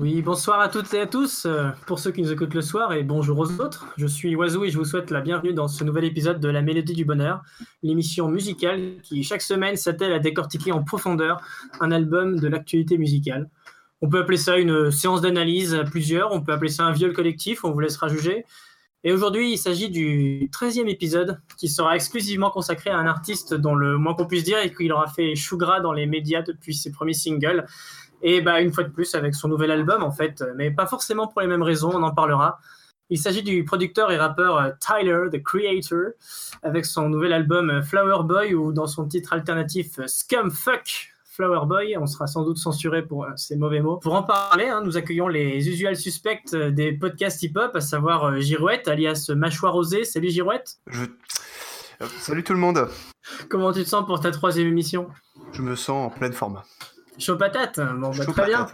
Oui, bonsoir à toutes et à tous, euh, pour ceux qui nous écoutent le soir et bonjour aux autres. Je suis Oiseau et je vous souhaite la bienvenue dans ce nouvel épisode de La Mélodie du Bonheur, l'émission musicale qui chaque semaine s'attelle à décortiquer en profondeur un album de l'actualité musicale. On peut appeler ça une séance d'analyse à plusieurs, on peut appeler ça un viol collectif, on vous laissera juger. Et aujourd'hui, il s'agit du 13e épisode qui sera exclusivement consacré à un artiste dont le moins qu'on puisse dire est qu'il aura fait chou gras dans les médias depuis ses premiers singles. Et bah, une fois de plus, avec son nouvel album, en fait, mais pas forcément pour les mêmes raisons, on en parlera. Il s'agit du producteur et rappeur euh, Tyler, The Creator, avec son nouvel album euh, Flower Boy, ou dans son titre alternatif euh, Scumfuck Flower Boy. On sera sans doute censuré pour ces mauvais mots. Pour en parler, hein, nous accueillons les usuels suspects des podcasts hip-hop, à savoir Girouette, alias Mâchoire Rosée. Salut Girouette. Je... Salut tout le monde. Comment tu te sens pour ta troisième émission? Je me sens en pleine forme. Chaud patate, bon, bah, très bien.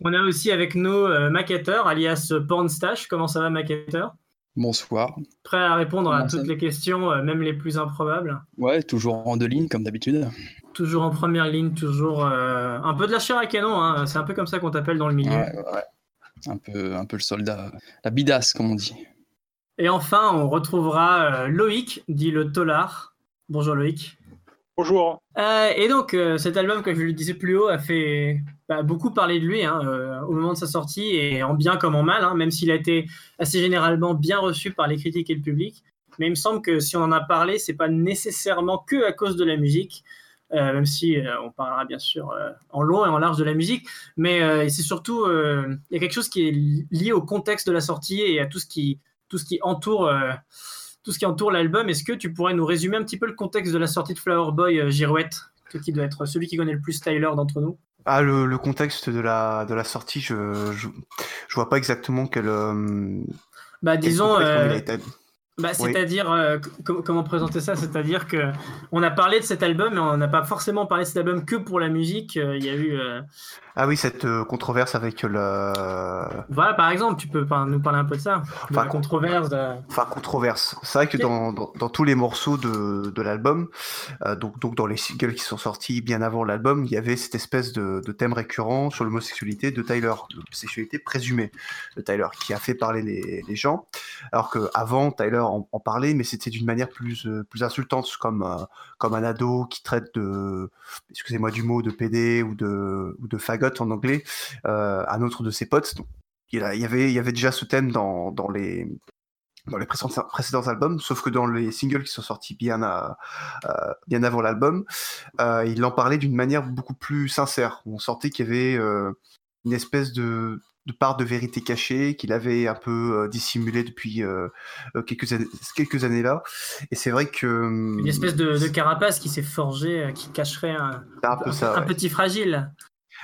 On a aussi avec nous euh, Macateur, alias Pornstash. Comment ça va, Macateur Bonsoir. Prêt à répondre à toutes les questions, euh, même les plus improbables? Ouais, toujours en deux lignes, comme d'habitude. Toujours en première ligne, toujours euh, un peu de la chair à canon. Hein. C'est un peu comme ça qu'on t'appelle dans le milieu. Ouais, ouais. Un peu, un peu le soldat, la bidasse, comme on dit. Et enfin, on retrouvera Loïc, dit le Tolar. Bonjour Loïc. Bonjour. Euh, et donc, euh, cet album, comme je le disais plus haut, a fait bah, beaucoup parler de lui hein, euh, au moment de sa sortie, et en bien comme en mal, hein, même s'il a été assez généralement bien reçu par les critiques et le public. Mais il me semble que si on en a parlé, c'est pas nécessairement que à cause de la musique, même si on parlera bien sûr en long et en large de la musique. Mais c'est surtout, il y a quelque chose qui est lié au contexte de la sortie et à tout ce qui, tout ce qui entoure tout ce qui entoure l'album. Est-ce que tu pourrais nous résumer un petit peu le contexte de la sortie de Flower Boy, euh, Girouette qui doit être celui qui connaît le plus Tyler d'entre nous? Ah, le, contexte de la, de la sortie, je, je, vois pas exactement quel. Euh, bah, disons. Bah, c'est-à-dire, euh, comment présenter ça? C'est-à-dire que on a parlé de cet album, mais on n'a pas forcément parlé de cet album que pour la musique. Euh, il y a eu. Euh, ah oui, cette controverse avec le. Voilà, par exemple, tu peux nous parler un peu de ça. Enfin, controverse. Enfin, controverse. C'est vrai que dans, dans, tous les morceaux de, de l'album, donc, donc dans les singles qui sont sortis bien avant l'album, il y avait cette espèce de, de thème récurrent sur l'homosexualité de Tyler, l'homosexualité présumée de Tyler, qui a fait parler les, les gens. Alors qu'avant, Tyler en, parlait, mais c'était d'une manière plus, euh, plus insultante, comme, euh, comme un ado qui traite de, excusez-moi du mot, de PD ou de, ou de fagot en anglais, euh, un autre de ses potes. Donc, il, y avait, il y avait déjà ce thème dans, dans les, dans les précédents, précédents, albums, sauf que dans les singles qui sont sortis bien, à, bien avant l'album, il en parlait d'une manière beaucoup plus sincère. On sentait qu'il y avait une espèce de, de part de vérité cachée qu'il avait un peu euh, dissimulé depuis euh, euh, quelques, années, quelques années là. Et c'est vrai que... Hum, Une espèce de, carapace qui s'est forgée, qui cacherait un, un, petit fragile.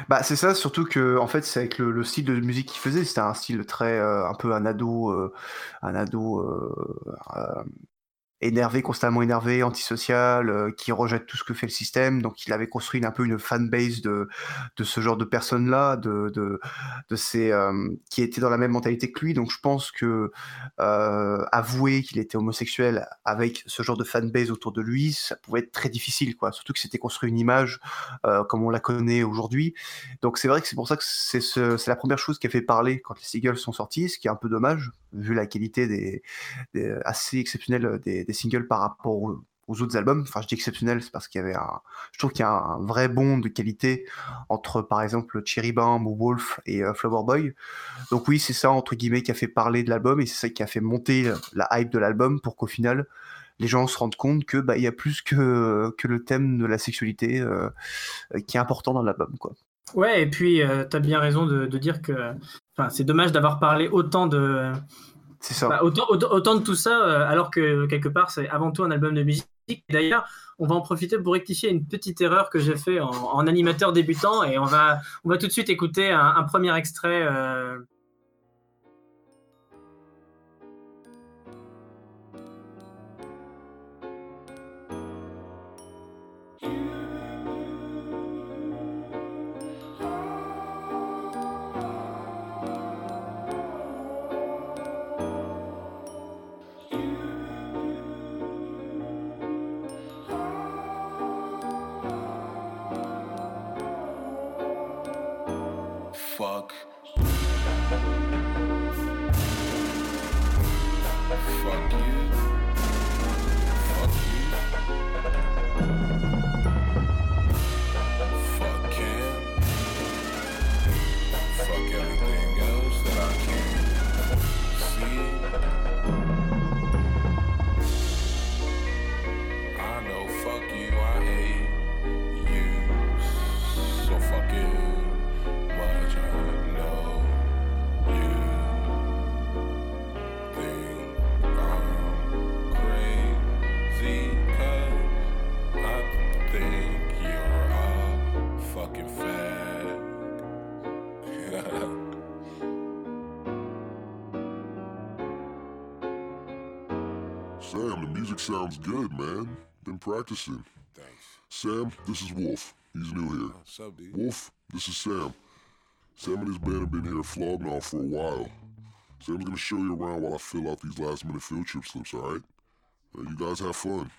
Bah c'est ça, surtout que en fait c'est avec le, style de musique qu'il faisait, c'était un style très un peu un ado, un ado énervé, constamment énervé, antisocial, euh, qui rejette tout ce que fait le système. Donc il avait construit un peu une fanbase de, de ce genre de personnes-là, de, de, de ces, euh, qui étaient dans la même mentalité que lui. Donc je pense que euh, avouer qu'il était homosexuel avec ce genre de fanbase autour de lui, ça pouvait être très difficile, quoi. Surtout que c'était construit une image comme on la connaît aujourd'hui. Donc c'est vrai que c'est pour ça que c'est ce, la première chose qui a fait parler quand les singles sont sortis, ce qui est un peu dommage vu la qualité assez exceptionnelle des des singles par rapport aux, autres albums. Enfin, je dis exceptionnel, c'est parce qu'il y avait un. Je trouve qu'il y a un, vrai bond de qualité entre, par exemple, Cherry Bomb ou Wolf et euh, Flower Boy. Donc, oui, c'est ça, entre guillemets, qui a fait parler de l'album et c'est ça qui a fait monter la hype de l'album pour qu'au final, les gens se rendent compte que bah, il y a plus que, que le thème de la sexualité euh, qui est important dans l'album, quoi. Ouais, et puis euh, tu bien raison de dire que c'est dommage d'avoir parlé autant de, c'est ça. Bah, autant, autant, de tout ça, euh, alors que quelque part, c'est avant tout un album de musique. D'ailleurs, on va en profiter pour rectifier une petite erreur que j'ai fait en, animateur débutant et on va, on va tout de suite écouter un, premier extrait. Euh, good, man. Been practicing. Thanks. Sam, this is Wolf. He's new here. What's up, D? Wolf, this is Sam. Sam and his band have been here flogging off for a while. Sam's gonna show you around while I fill out these last minute field trip slips, alright? Uh, you guys have fun.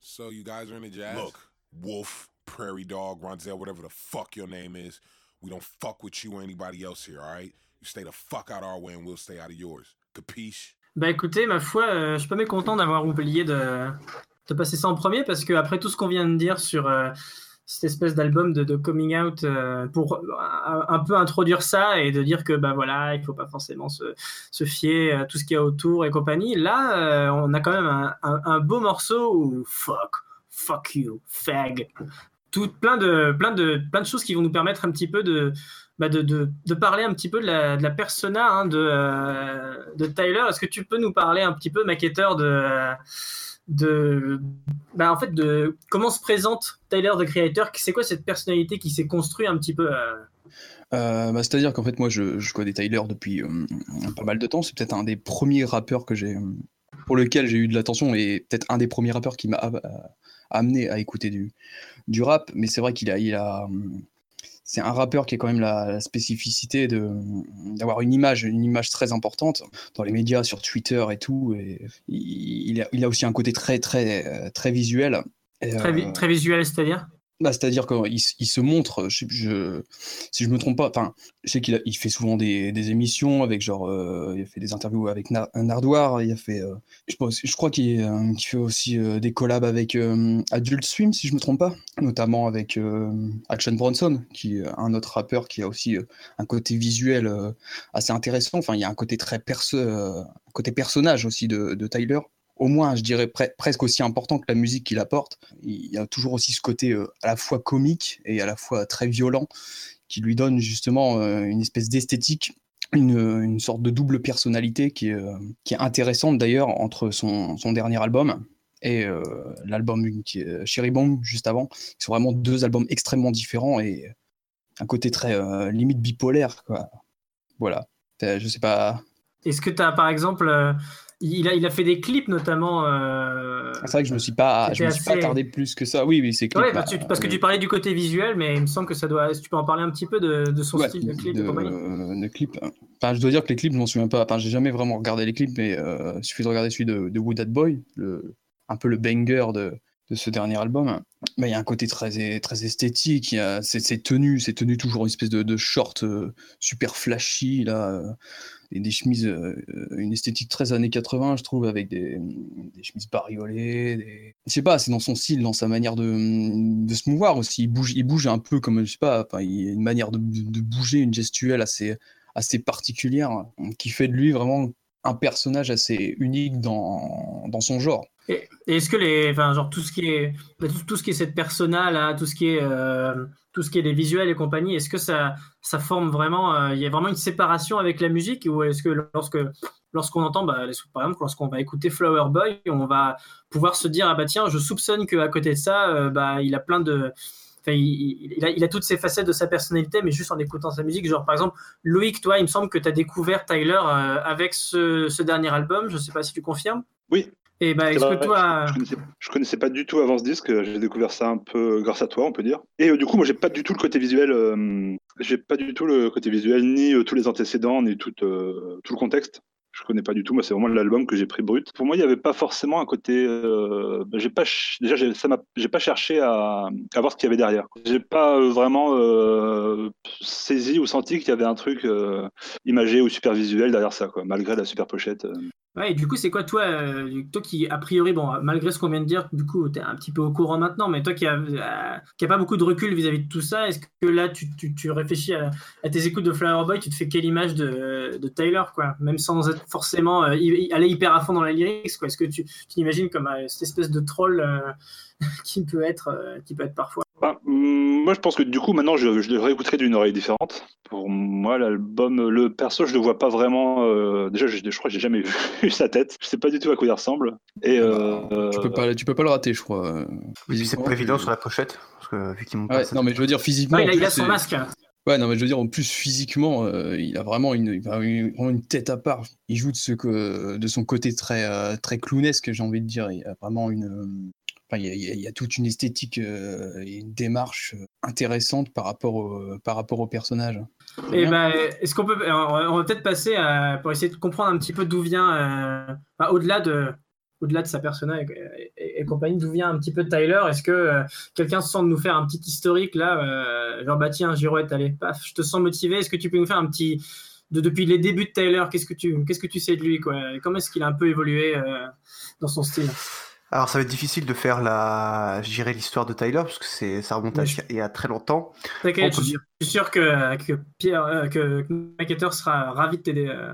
So you guys are in the jazz? Look, Wolf, Prairie Dog, Ronzel, whatever the fuck your name is, we don't fuck with you or anybody else here, alright? You stay the fuck out our way and we'll stay out of yours. Capiche? Bah écoutez, ma foi, euh, je suis pas mécontent d'avoir oublié de, de passer ça en premier parce que après tout ce qu'on vient de dire sur euh, cette espèce d'album de, coming out euh, pour un, peu introduire ça et de dire que bah voilà, il faut pas forcément se, se fier à tout ce qu'il y a autour et compagnie. Là, on a quand même un beau morceau où fuck, fuck you, fag, tout plein de plein de plein de choses qui vont nous permettre un petit peu de bah, de, de, parler un petit peu de la, de la persona hein, de, euh, de Tyler. Est-ce que tu peux nous parler un petit peu, maquetteur, de, euh, de, bah, en fait, de comment se présente Tyler, the Creator? C'est quoi cette personnalité qui s'est construite un petit peu euh, bah, C'est-à-dire qu'en fait, moi, je, connais Tyler depuis pas mal de temps. C'est peut-être un des premiers rappeurs que pour lequel j'ai eu de l'attention et peut-être un des premiers rappeurs qui m'a amené à écouter du, du rap. Mais c'est vrai qu'il a, c'est un rappeur qui a quand même la, la spécificité de d'avoir une image, une image très importante dans les médias, sur Twitter et tout. Et il, il a, il a aussi un côté très, très, très visuel. Et, très, vi- euh, très visuel, c'est-à-dire? Bah, c'est-à-dire qu'il il se montre, je, je- si je me trompe pas, enfin, je sais qu'il fait souvent des, émissions avec genre, euh, il a fait des interviews avec Nar- Nardoire, il a fait, euh, je, je crois qu'il euh, fait aussi des collabs avec Adult Swim, si je me trompe pas, notamment avec Action Bronson, qui est un autre rappeur qui a aussi un côté visuel assez intéressant. Enfin, il y a un côté très perso, côté personnage aussi de Tyler au moins, je dirais pre- presque aussi important que la musique qu'il apporte. Il y a toujours aussi ce côté euh, à la fois comique et à la fois très violent qui lui donne justement euh, une espèce d'esthétique, une, sorte de double personnalité qui est, euh, intéressante d'ailleurs entre son, dernier album et l'album Cherry Bomb juste avant. qui sont vraiment deux albums extrêmement différents et un côté très limite bipolaire. Voilà. Je sais pas. Est-ce que tu as, par exemple, il, a, il a fait des clips notamment. euh, C'est vrai que je me suis pas, je me suis pas attardé plus que ça. Oui, oui, c'est clip, Ouais, bah, parce, que, parce que euh, tu parlais du côté visuel, mais il me semble que ça doit. Tu peux en parler un petit peu de, de son Ouais, style de clip de, de clips. Enfin, je dois dire que les clips, je m'en souviens pas. Enfin, j'ai jamais vraiment regardé les clips, mais euh, il suffit de regarder celui de, de Wood That Boy, le, un peu le banger de, de ce dernier album. Il y a un côté très, très esthétique. Il y a ces, ces tenues, ces tenues toujours une espèce de, de short euh, super flashy là, euh, des chemises, euh, une esthétique très années 80, je trouve, avec des, chemises bariolées. Des... Je sais pas, c'est dans son style, dans sa manière de, de se mouvoir aussi. Il bouge, il bouge un peu comme, je sais pas, il a une manière de, de bouger, une gestuelle assez, assez particulière qui fait de lui vraiment un personnage assez unique dans, dans son genre. Est-ce que les, enfin, genre tout ce qui est, bah, tout, ce qui est cette persona là, tout ce qui est, euh, tout ce qui est des visuels et compagnie, est-ce que ça, ça forme vraiment, euh, il y a vraiment une séparation avec la musique ou est-ce que lorsque, lorsqu'on entend, bah, par exemple, lorsqu'on va écouter Flower Boy, on va pouvoir se dire ah bah tiens, je soupçonne qu'à côté de ça, euh, bah il a plein de Enfin, il, a, il a toutes ces facettes de sa personnalité, mais juste en écoutant sa musique. Genre, par exemple, Loïc, toi, il me semble que tu as découvert Tyler avec ce, ce dernier album. Je sais pas si tu confirmes. Oui. Et bah, vrai, que toi. je, connaissais, je connaissais pas du tout avant ce disque, j'ai découvert ça un peu grâce à toi, on peut dire. Et euh, du coup, moi, j'ai pas du tout le côté visuel, euh, j'ai pas du tout le côté visuel, ni euh, tous les antécédents, ni tout, euh, tout le contexte. Je connais pas du tout. Moi, c'est vraiment l'album que j'ai pris brut. Pour moi, il n'y avait pas forcément un côté. Euh, j'ai pas ch- déjà, j'ai, ça m'a, j'ai pas cherché à, à voir ce qu'il y avait derrière. J'ai pas euh, vraiment euh, saisi ou senti qu'il y avait un truc euh, imagé ou super visuel derrière ça, quoi, malgré la super pochette. Ouais, et du coup, c'est quoi, toi, euh, toi qui, a priori, bon, malgré ce qu'on vient de dire, du coup, tu es un petit peu au courant maintenant, mais toi qui a, euh, pas beaucoup de recul vis-à-vis de tout ça, est-ce que là, tu, tu, tu réfléchis à, tes écoutes de Flower Boy, tu te fais quelle image de, de Tyler, quoi? Même sans être forcément euh, aller hyper à fond dans la lyrics, quoi. Est-ce que tu, t'imagines comme euh, cette espèce de troll euh, qui peut être, qui peut être parfois Bah, hum, moi, je pense que du coup, maintenant, je, je le réécouterai d'une oreille différente. Pour moi, l'album, le perso, je le vois pas vraiment. euh, déjà, je, je crois que j'ai jamais vu sa tête. Je sais pas du tout à quoi il ressemble. Et euh, Tu peux pas, tu peux pas le rater, je crois. euh, Oui, c'est pas évident sur la pochette, parce que effectivement. Ouais, non, mais je veux dire physiquement. Ouais, il, a, il son masque. Ouais, non, mais je veux dire, en plus, physiquement, euh, il a vraiment une, une, vraiment une tête à part. Il joue de, ce que, de son côté très, euh, très clownesque, j'ai envie de dire. Il a vraiment une. Euh, Enfin, il y a, il y toute une esthétique euh, et une démarche euh, intéressante par rapport au, par rapport au personnage. Et Bien. ben, est-ce qu'on peut, on va peut-être passer à, pour essayer de comprendre un petit peu d'où vient, euh, au-delà de, au-delà de sa persona et, et- et compagnie, d'où vient un petit peu Tyler? Est-ce que euh, quelqu'un se sent de nous faire un petit historique là, euh, genre bah tiens, Girouette, allez, paf, je te sens motivé. Est-ce que tu peux nous faire un petit, de, depuis les débuts de Tyler, qu'est-ce que tu, qu'est-ce que tu sais de lui quoi? Comment est-ce qu'il a un peu évolué euh, dans son style? Alors ça va être difficile de faire la, je dirais l'histoire de Tyler parce que c'est, ça remonte à, il y a très longtemps. Peut je, suis- je suis sûr que, que Pierre, euh, que sera ravi de t'aider. euh,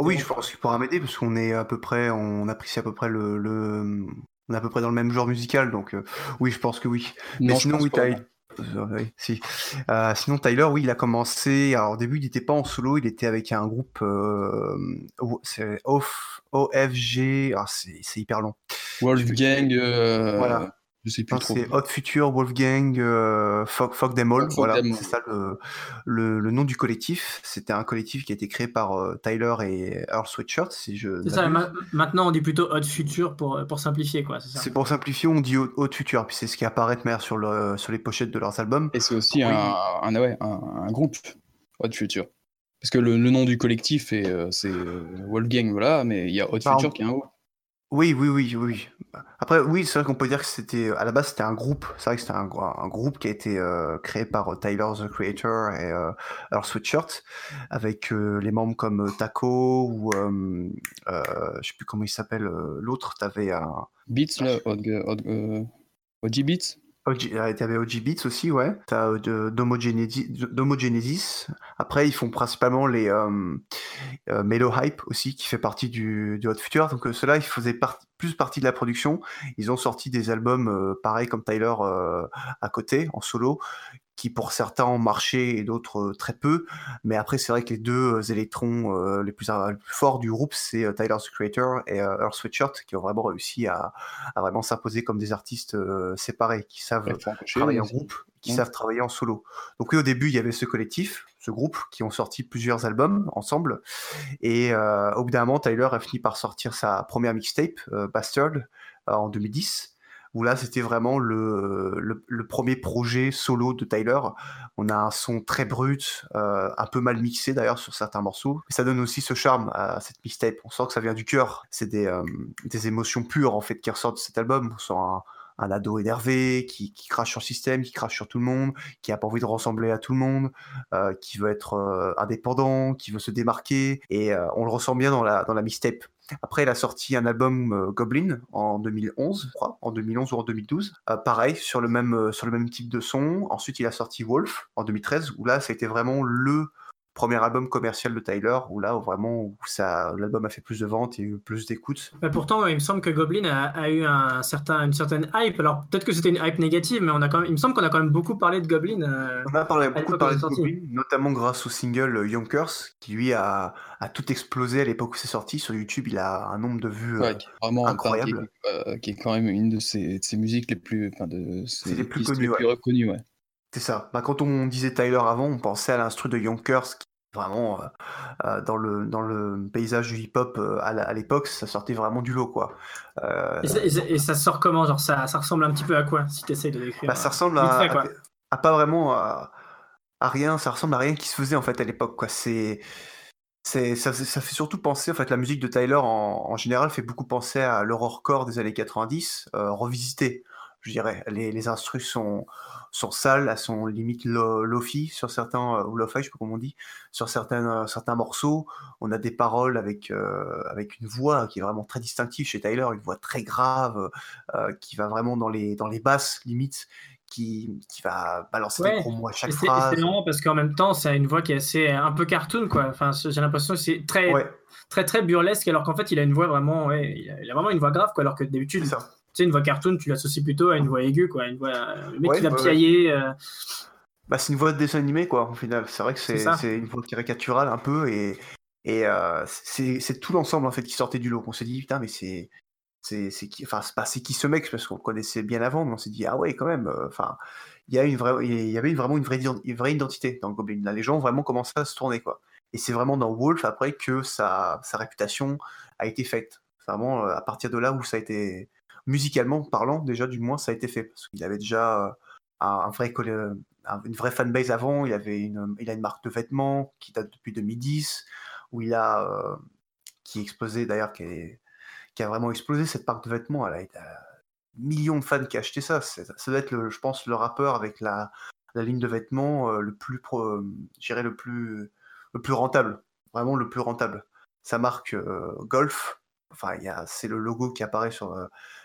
oui, je pense qu'il pourra m'aider parce qu'on est à peu près, on apprécie à peu près le, le- on est à peu près dans le même genre musical, donc euh, oui, je pense que oui. Mais Non, sinon, pense oui, si. Euh, sinon, Tyler, oui, il a commencé. Alors, au début, il n'était pas en solo, il était avec un groupe. Euh, O- c'est OF, OFG. Ah, c'est c'est hyper long. Wolfgang, euh, Voilà. je sais plus Non, trop. c'est Hot Future, Wolfgang, euh, Fuck, Fuck Them All. Fuck voilà, c'est ça le, le, le nom du collectif. C'était un collectif qui a été créé par euh, Tyler et Earl Sweatshirt, si je C'est ça, ma- maintenant on dit plutôt Hot Future pour, pour simplifier, quoi, c'est pour simplifier, on dit Hot Hot Future, puis c'est ce qui apparaît de manière sur, le, sur les pochettes de leurs albums. Et c'est aussi Oui. un, un, ouais, un, un groupe, Hot Future. Parce que le, le nom du collectif, est, euh, c'est euh, Wolfgang, voilà, mais il y a Hot. Future qui est un groupe. Oui, oui, oui, oui. Après, oui, c'est vrai qu'on peut dire que c'était, à la base, c'était un groupe. C'est vrai que c'était un, un groupe qui a été euh, créé par Tyler the Creator et euh, Earl Sweatshirt, avec euh, les membres comme Taco ou, je sais plus comment il s'appelle, l'autre. T'avais un, Beats, là, OG Beats? T'avais OG Beats aussi, ouais. T'as euh, d'Homogenesis. Après, ils font principalement les euh, euh, Melo Hype aussi, qui fait partie du, Hot Future. Donc euh, ceux-là, ils faisaient plus partie de la production. Ils ont sorti des albums euh, pareils comme Tyler euh, à côté, en solo, qui pour certains ont marché et d'autres euh, très peu. Mais après, c'est vrai que les deux euh, électrons euh, les, plus, les plus forts du groupe, c'est Tyler the Creator et Earl Sweatshirt, qui ont vraiment réussi à, à vraiment s'imposer comme des artistes séparés, qui savent travailler en groupe, qui savent travailler en solo. Donc oui, au début, il y avait ce collectif, ce groupe, qui ont sorti plusieurs albums ensemble. Et euh, au bout d'un moment, Tyler a fini par sortir sa première mixtape, euh, Bastard, euh, en 2010, où là, c'était vraiment le, premier projet solo de Tyler. On a un son très brut, euh, un peu mal mixé d'ailleurs sur certains morceaux. Et ça donne aussi ce charme à cette mixtape. On sent que ça vient du cœur. C'est des, euh, émotions pures en fait qui ressortent de cet album. On sent un, ado énervé qui, crache sur le système, qui crache sur tout le monde, qui a pas envie de ressembler à tout le monde, euh, qui veut être indépendant, qui veut se démarquer, et on le ressent bien dans la, dans la mixtape. Après, il a sorti un album euh, Goblin en 2011, je crois, en 2011 ou en 2012. Euh, pareil, sur le, même, euh, sur le même type de son. Ensuite, il a sorti Wolf en 2013, où là, ça a été vraiment le premier album commercial de Tyler, où là, où vraiment, où ça, l'album a fait plus de ventes et eu plus d'écoutes. Mais pourtant, il me semble que Goblin a, a eu un certain, une certaine hype. Alors peut-être que c'était une hype négative, mais on a quand même, il me semble qu'on a quand même beaucoup parlé de Goblin. euh, On a parlé, beaucoup parlé de. Goblin, notamment grâce au single Yonkers, qui lui a, a tout explosé à l'époque où c'est sorti. Sur YouTube, il a un nombre de vues. Ouais, qui est vraiment incroyable. Qui est, euh, qui est quand même une de ses, de ses musiques les plus, enfin de ses les plus connues, les plus ouais. reconnues, ouais. C'est ça. Bah, quand on disait Tyler avant, on pensait à l'instru de Yonkers, qui vraiment euh, euh, dans, le, dans le paysage du hip-hop euh, à l'époque, ça sortait vraiment du lot, quoi. Euh, Et, ça- et ça- et ça sort comment Genre ça, ça ressemble un petit peu à quoi Si tu essayes de décrire. bah, ça euh, ressemble à, fait, à- à pas vraiment à, à rien, ça ressemble à rien qui se faisait en fait à l'époque, quoi. C'est. C'est, ça, ça fait surtout penser, en fait, la musique de Tyler en, en général fait beaucoup penser à l'horrorcore des années 90, euh, revisité, je dirais. Les, les instrus sont, sont sales, elles sont limite lo, lofi sur certains, euh, ou lo-fi, je sais pas comment on dit, sur certains, euh, certains morceaux. On a des paroles avec, euh, avec une voix qui est vraiment très distinctive chez Tyler, une voix très grave, euh, qui va vraiment dans les, dans les basses, limite, qui, qui va balancer Ouais. des gros mots à chaque phrase. c'est marrant parce qu'en même temps, c'est une voix qui est assez un peu cartoon, quoi. Enfin, j'ai l'impression que c'est très, Ouais, très, très burlesque, alors qu'en fait, il a une voix vraiment, ouais, il a, il a vraiment une voix grave, quoi. Alors que d'habitude. Sais, une voix cartoon, tu l'associes plutôt à une voix aiguë, quoi. Une voix, euh, le mec Ouais, qui va piailler. euh, Bah, c'est une voix de dessin animé, quoi, au final. C'est vrai que c'est une voix caricaturale un peu, et, et euh, c'est tout l'ensemble, en fait, qui sortait du lot. On s'est dit, putain, mais c'est. C'est qui, enfin, c'est pas c'est qui ce mec, parce qu'on le connaissait bien avant, mais on s'est dit, ah ouais, quand même, enfin, il y, a une vraie, il y avait vraiment une vraie, une vraie identité dans le Goblin. Là, les gens vraiment commençaient à se tourner. Quoi. Et c'est vraiment dans Wolf après que sa, sa réputation a été faite. C'est vraiment à partir de là où ça a été, musicalement parlant, déjà du moins, ça a été fait. Parce qu'il avait déjà euh, un, vrai, une vraie fanbase avant, il, avait une, il a une marque de vêtements qui date depuis 2010, où il a, euh, qui explosé d'ailleurs, qui, a vraiment explosé cette marque de vêtements. Elle a, été, millions de fans qui ont acheté ça. Ça doit être, je pense, le rappeur avec la, la ligne de vêtements le plus, pro, le plus, le plus rentable, vraiment le plus rentable. Sa marque Golf, enfin, c'est le logo qui apparaît sur,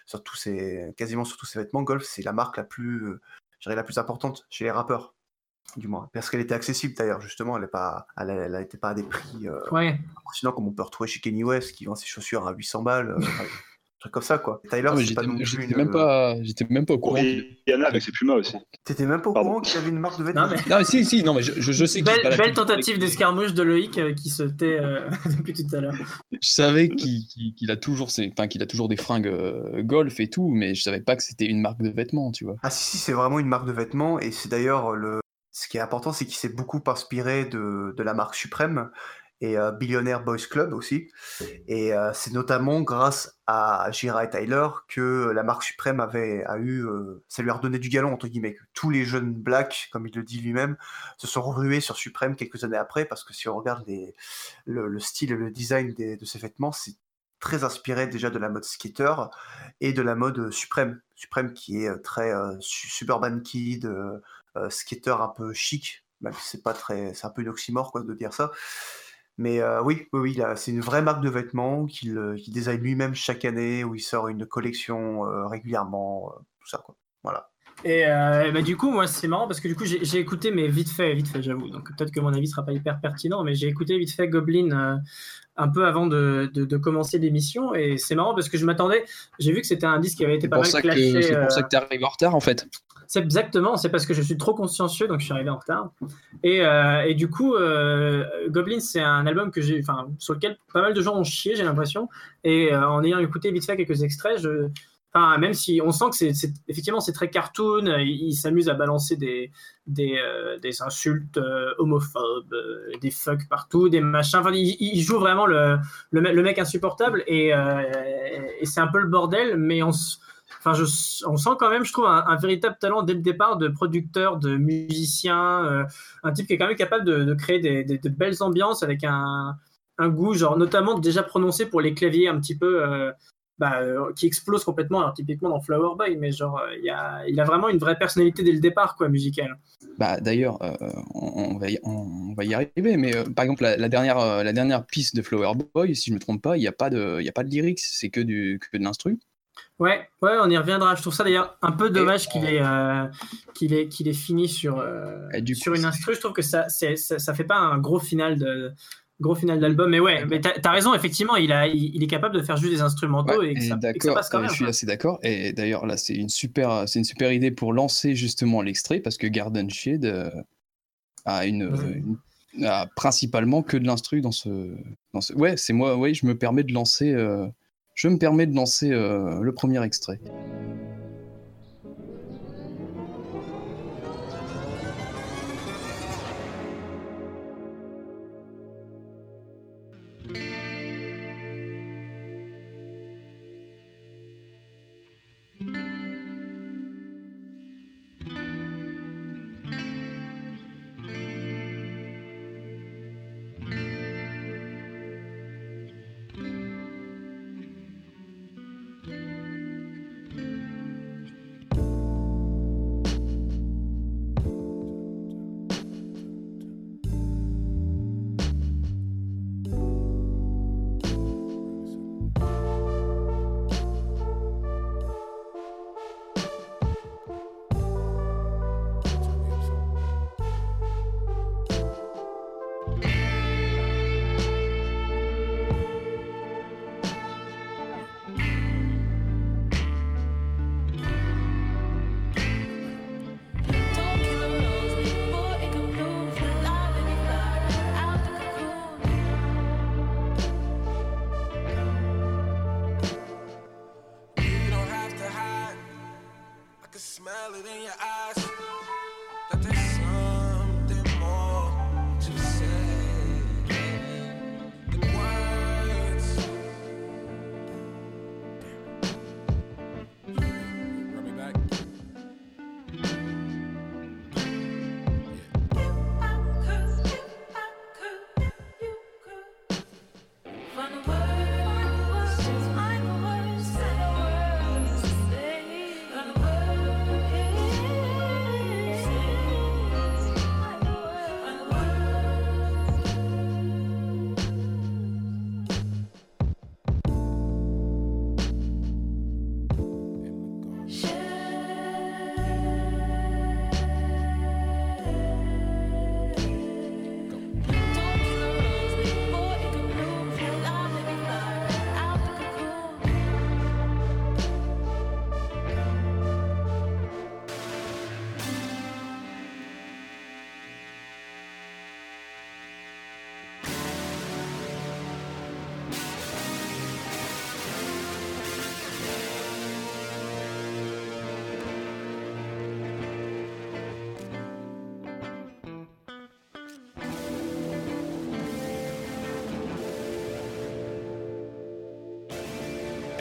sur tous ces, quasiment sur tous ces vêtements. Golf, c'est la marque la plus, la plus importante chez les rappeurs du moins. Parce qu'elle était accessible d'ailleurs, justement, elle n'était pas, elle, pas à des prix ouais. impressionnants comme on peut retrouver chez Kenny West qui vend ses chaussures à 800 balles comme ça, quoi. Tyler, j'étais même, pas, j'étais même pas au courant. Il y en a avec ses Pumas aussi. T'étais même pas au courant qu'il y avait une marque de vêtements? Non, mais, si, si, non, mais je, je, sais Belle, belle tentative d'escarmouche de Loïc euh, qui se tait euh, depuis tout à l'heure. Je savais qu'il a toujours ses, enfin, qu'il a toujours des fringues euh, golf et tout, mais je savais pas que c'était une marque de vêtements, tu vois. Ah si, si c'est vraiment une marque de vêtements et c'est d'ailleurs le. Ce qui est important, c'est qu'il s'est beaucoup inspiré de, de la marque Suprême et euh, Billionaire Boys Club aussi. Et euh, c'est notamment grâce à Gira et Tyler que la marque Suprême avait a eu, euh, ça lui a redonné du galon entre guillemets. tous les jeunes blacks, comme il le dit lui-même, se sont rués sur Suprême quelques années après parce que si on regarde les, le, style et le design de ces vêtements, c'est très inspiré déjà de la mode skater et de la mode Suprême. Suprême qui est très suburban kid, skater un peu chic, même si c'est pas très, c'est un peu une oxymore quoi de dire ça. Mais euh, oui, oui, c'est une vraie marque de vêtements qu'il euh, design lui-même chaque année, où il sort une collection euh, régulièrement, tout ça, quoi. Voilà. Et bah, du coup, moi, c'est marrant parce que du coup, j'ai écouté, mais vite fait, vite fait, j'avoue. Donc peut-être que mon avis sera pas hyper pertinent, mais j'ai écouté vite fait Goblin un peu avant de, de, commencer l'émission. Et c'est marrant parce que je m'attendais, j'ai vu que c'était un disque qui avait été pas mal clashé. C'est pour ça que tu arrivé en retard, en fait. C'est exactement, c'est parce que je suis trop consciencieux, donc je suis arrivé en retard. Et, euh, et du coup, euh, Goblin, c'est un album que j'ai, sur lequel pas mal de gens ont chié, j'ai l'impression. Et euh, en ayant écouté vite fait quelques extraits, je, même si on sent que c'est, effectivement c'est très cartoon, il, s'amuse à balancer des, des, des insultes homophobes, des fuck partout, des machins. Enfin, il, joue vraiment le, le, mec insupportable et, et c'est un peu le bordel, mais on Enfin, on sent quand même, je trouve, un, véritable talent dès le départ de producteur, de musicien, euh, un type qui est quand même capable de, créer des, belles ambiances avec un, goût, genre notamment déjà prononcé pour les claviers un petit peu, euh, bah, euh, qui explose complètement, alors typiquement dans Flower Boy, mais genre il a, vraiment une vraie personnalité dès le départ, quoi, musicale. Bah d'ailleurs, on, va y, arriver, mais par exemple la, dernière, piste de Flower Boy, si je me trompe pas, il n'y a pas de, a pas de lyrics, c'est que que de l'instru. Ouais, ouais, on y reviendra. Je trouve ça d'ailleurs un peu dommage qu'il ait, euh, qu'il ait, qu'il ait fini sur, euh, sur une instru. Je trouve que ça, c'est, ça, fait pas un gros final de gros final d'album. Mais ouais, mais t'as, as raison. Effectivement, il a, il, est capable de faire juste des instrumentaux et, que ça, passe quand même. Je suis assez d'accord. Et d'ailleurs, là, c'est une super, c'est une super idée pour lancer justement l'extrait parce que Garden Shade euh, a une, a principalement que de l'instru dans ce, dans ce... Ouais, c'est moi. Ouais, je me permets de lancer je me permets de lancer euh, le premier extrait.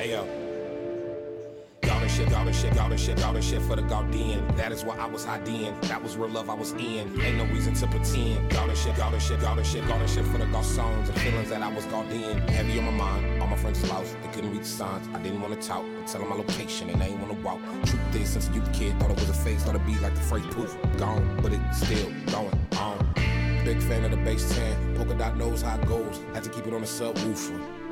Hey yo. Golden shit, golden shit, golden shit, golden shit for the Gaudian. That is what I was hiding. That was real love I was in. Ain't no reason to pretend. Golden shit, golden shit, golden shit, golden shit for the Gausons and feelings that I was Gaudian. Heavy on my mind. All my friends lost. They couldn't read the signs. I didn't want to talk. I tell them my location and they ain't want to walk. Truth is, since a youth kid, thought it was a phase. Thought it'd be like the phrase poof. Gone, but it's still going on. Big fan of the bass 10. Polka dot knows how it goes. Had to keep it on the subwoofer.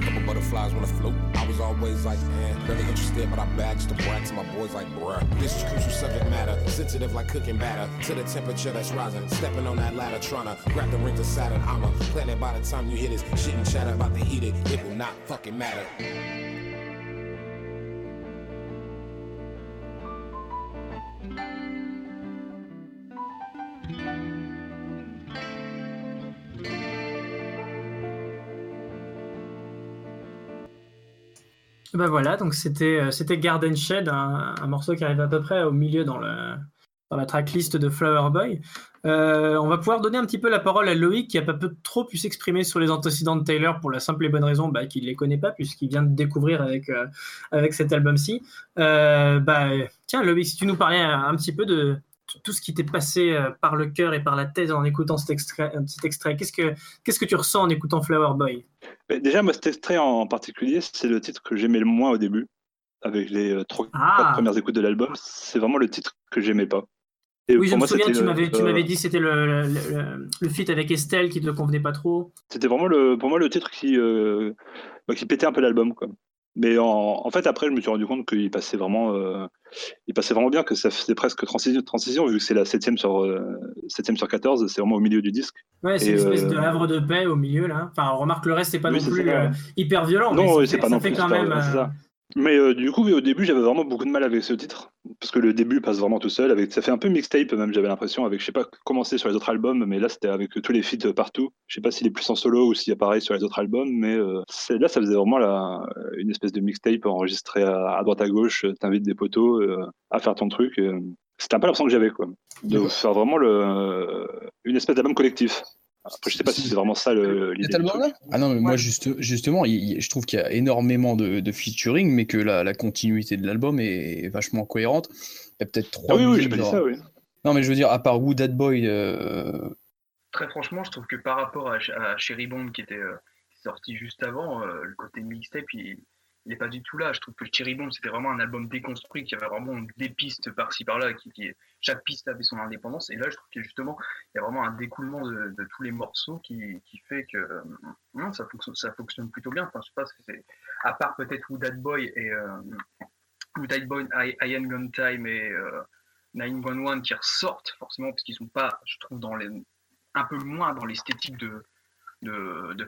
Couple butterflies wanna float. I was always like, eh, man, really interested, but I bags the brats to my boys like, bruh. This is crucial subject matter, sensitive like cooking batter. To the temperature that's rising, stepping on that ladder, trying to grab the rings of Saturn. I'm a planet by the time you hear this shit and chatter about the heated. It will not fucking matter. Ben voilà, donc c'était euh, c'était Garden Shed, un, morceau qui arrive à peu près au milieu dans, le, dans la tracklist de Flower Boy. Euh, on va pouvoir donner un petit peu la parole à Loïc qui a pas peu trop pu s'exprimer sur les antécédents de Taylor pour la simple et bonne raison bah, qu'il ne les connaît pas puisqu'il vient de découvrir avec, euh, avec cet album-ci. Bah, tiens Loïc, si tu nous parlais un petit peu de tout ce qui t'est passé euh, par le cœur et par la tête en écoutant cet extrait, cet extrait. Qu'est-ce que qu'est-ce que tu ressens en écoutant Flower Boy? Mais déjà, moi, cet extrait en particulier, c'est le titre que j'aimais le moins au début, avec les euh, trois Ah. premières écoutes de l'album. C'est vraiment le titre que j'aimais pas. Et Oui, je me souviens, tu m'avais euh, dit que c'était le, le, le, le feat avec Estelle qui te convenait pas trop. C'était vraiment le, pour moi le titre qui, euh, bah, qui pétait un peu l'album. Mais en, en fait, après, je me suis rendu compte qu'il passait vraiment, euh, il passait vraiment bien, que ça faisait presque transition, transition vu que c'est la 7 sur, euh, 7 sur 14, c'est vraiment au milieu du disque. Ouais, c'est une espèce euh, de havre de paix au milieu là. Enfin, on remarque le reste, c'est pas Oui, non plus euh, hyper violent. mais Non, oui, fait- c'est pas ça non fait plus quand même. Euh. Mais euh, du coup, oui, au début, j'avais vraiment beaucoup de mal avec ce titre. Parce que le début passe vraiment tout seul. Avec, ça fait un peu mixtape, même, j'avais l'impression. Avec, je sais pas comment c'est sur les autres albums, mais là, c'était avec tous les feats partout. Je sais pas s'il est plus en solo ou s'il pareil sur les autres albums, mais euh, là, ça faisait vraiment la, une espèce de mixtape enregistré à, à droite à gauche. T'invites des potos euh, à faire ton truc. euh. C'était un peu l'impression que j'avais, quoi. De faire vraiment le, euh, une espèce d'album collectif. Après, je sais pas si c'est vraiment ça le- l'idée. Ah non, mais moi, juste, justement, il- il- je trouve qu'il y a énormément de, de featuring, mais que la, la continuité de l'album est vachement cohérente. Il y a peut-être trois Ah oui, oui, j'ai pas dit ça, oui. Non, mais je veux dire, à part Who That Boy, euh, Très franchement, je trouve que par rapport à, à Cherry Bomb qui était euh, sorti juste avant, euh, le côté mixtape, il n'est pas du tout là. Je trouve que Cherry Bomb, c'était vraiment un album déconstruit qui avait vraiment des pistes par-ci par-là, qui, qui- chaque piste avait son indépendance. Et là, je trouve que justement, il y a vraiment un découlement de, tous les morceaux qui, fait que euh, ça, fonctionne, plutôt bien. Enfin, je sais pas c'est. À part peut-être Who That Boy et euh, Boy, I, I Ain't Gone Time et euh, 911 qui ressortent forcément parce qu'ils sont pas, je trouve, un peu moins dans l'esthétique de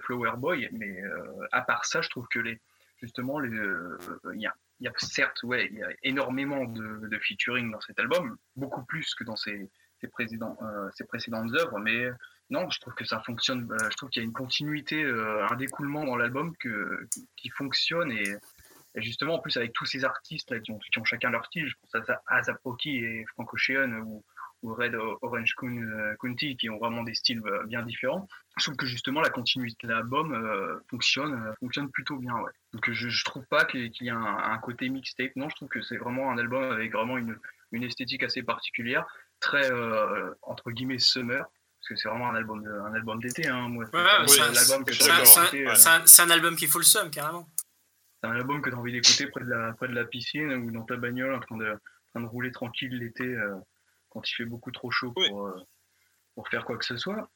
Flower Boy, mais euh, à part ça, je trouve que les, justement, euh, il y, a, y a certes, ouais, y a énormément de, featuring dans cet album, beaucoup plus que dans ses, ses, ses précédentes œuvres, mais non, je trouve que ça fonctionne, euh, je trouve qu'il y a une continuité, euh, un découlement dans l'album qui fonctionne et, justement, en plus, avec tous ces artistes qui, ont, chacun leur style, je pense à, à Zap Rocky et Frank Ocean ou, ou Red Orange County, qui ont vraiment des styles bien différents. Je trouve que justement la continuité de l'album fonctionne, fonctionne plutôt bien. Ouais. Donc je, je trouve pas qu'il y ait un, un, côté mixtape. Non, je trouve que c'est vraiment un album avec vraiment une, une esthétique assez particulière, très entre guillemets summer parce que c'est vraiment un album, de, un album d'été. Hein, c'est un, album qui faut le somme, carrément. C'est un album que tu as envie d'écouter près, de la, près de la piscine ou dans ta bagnole en train de, en train de rouler tranquille l'été euh, quand il fait beaucoup trop chaud pour, euh, pour faire quoi que ce soit.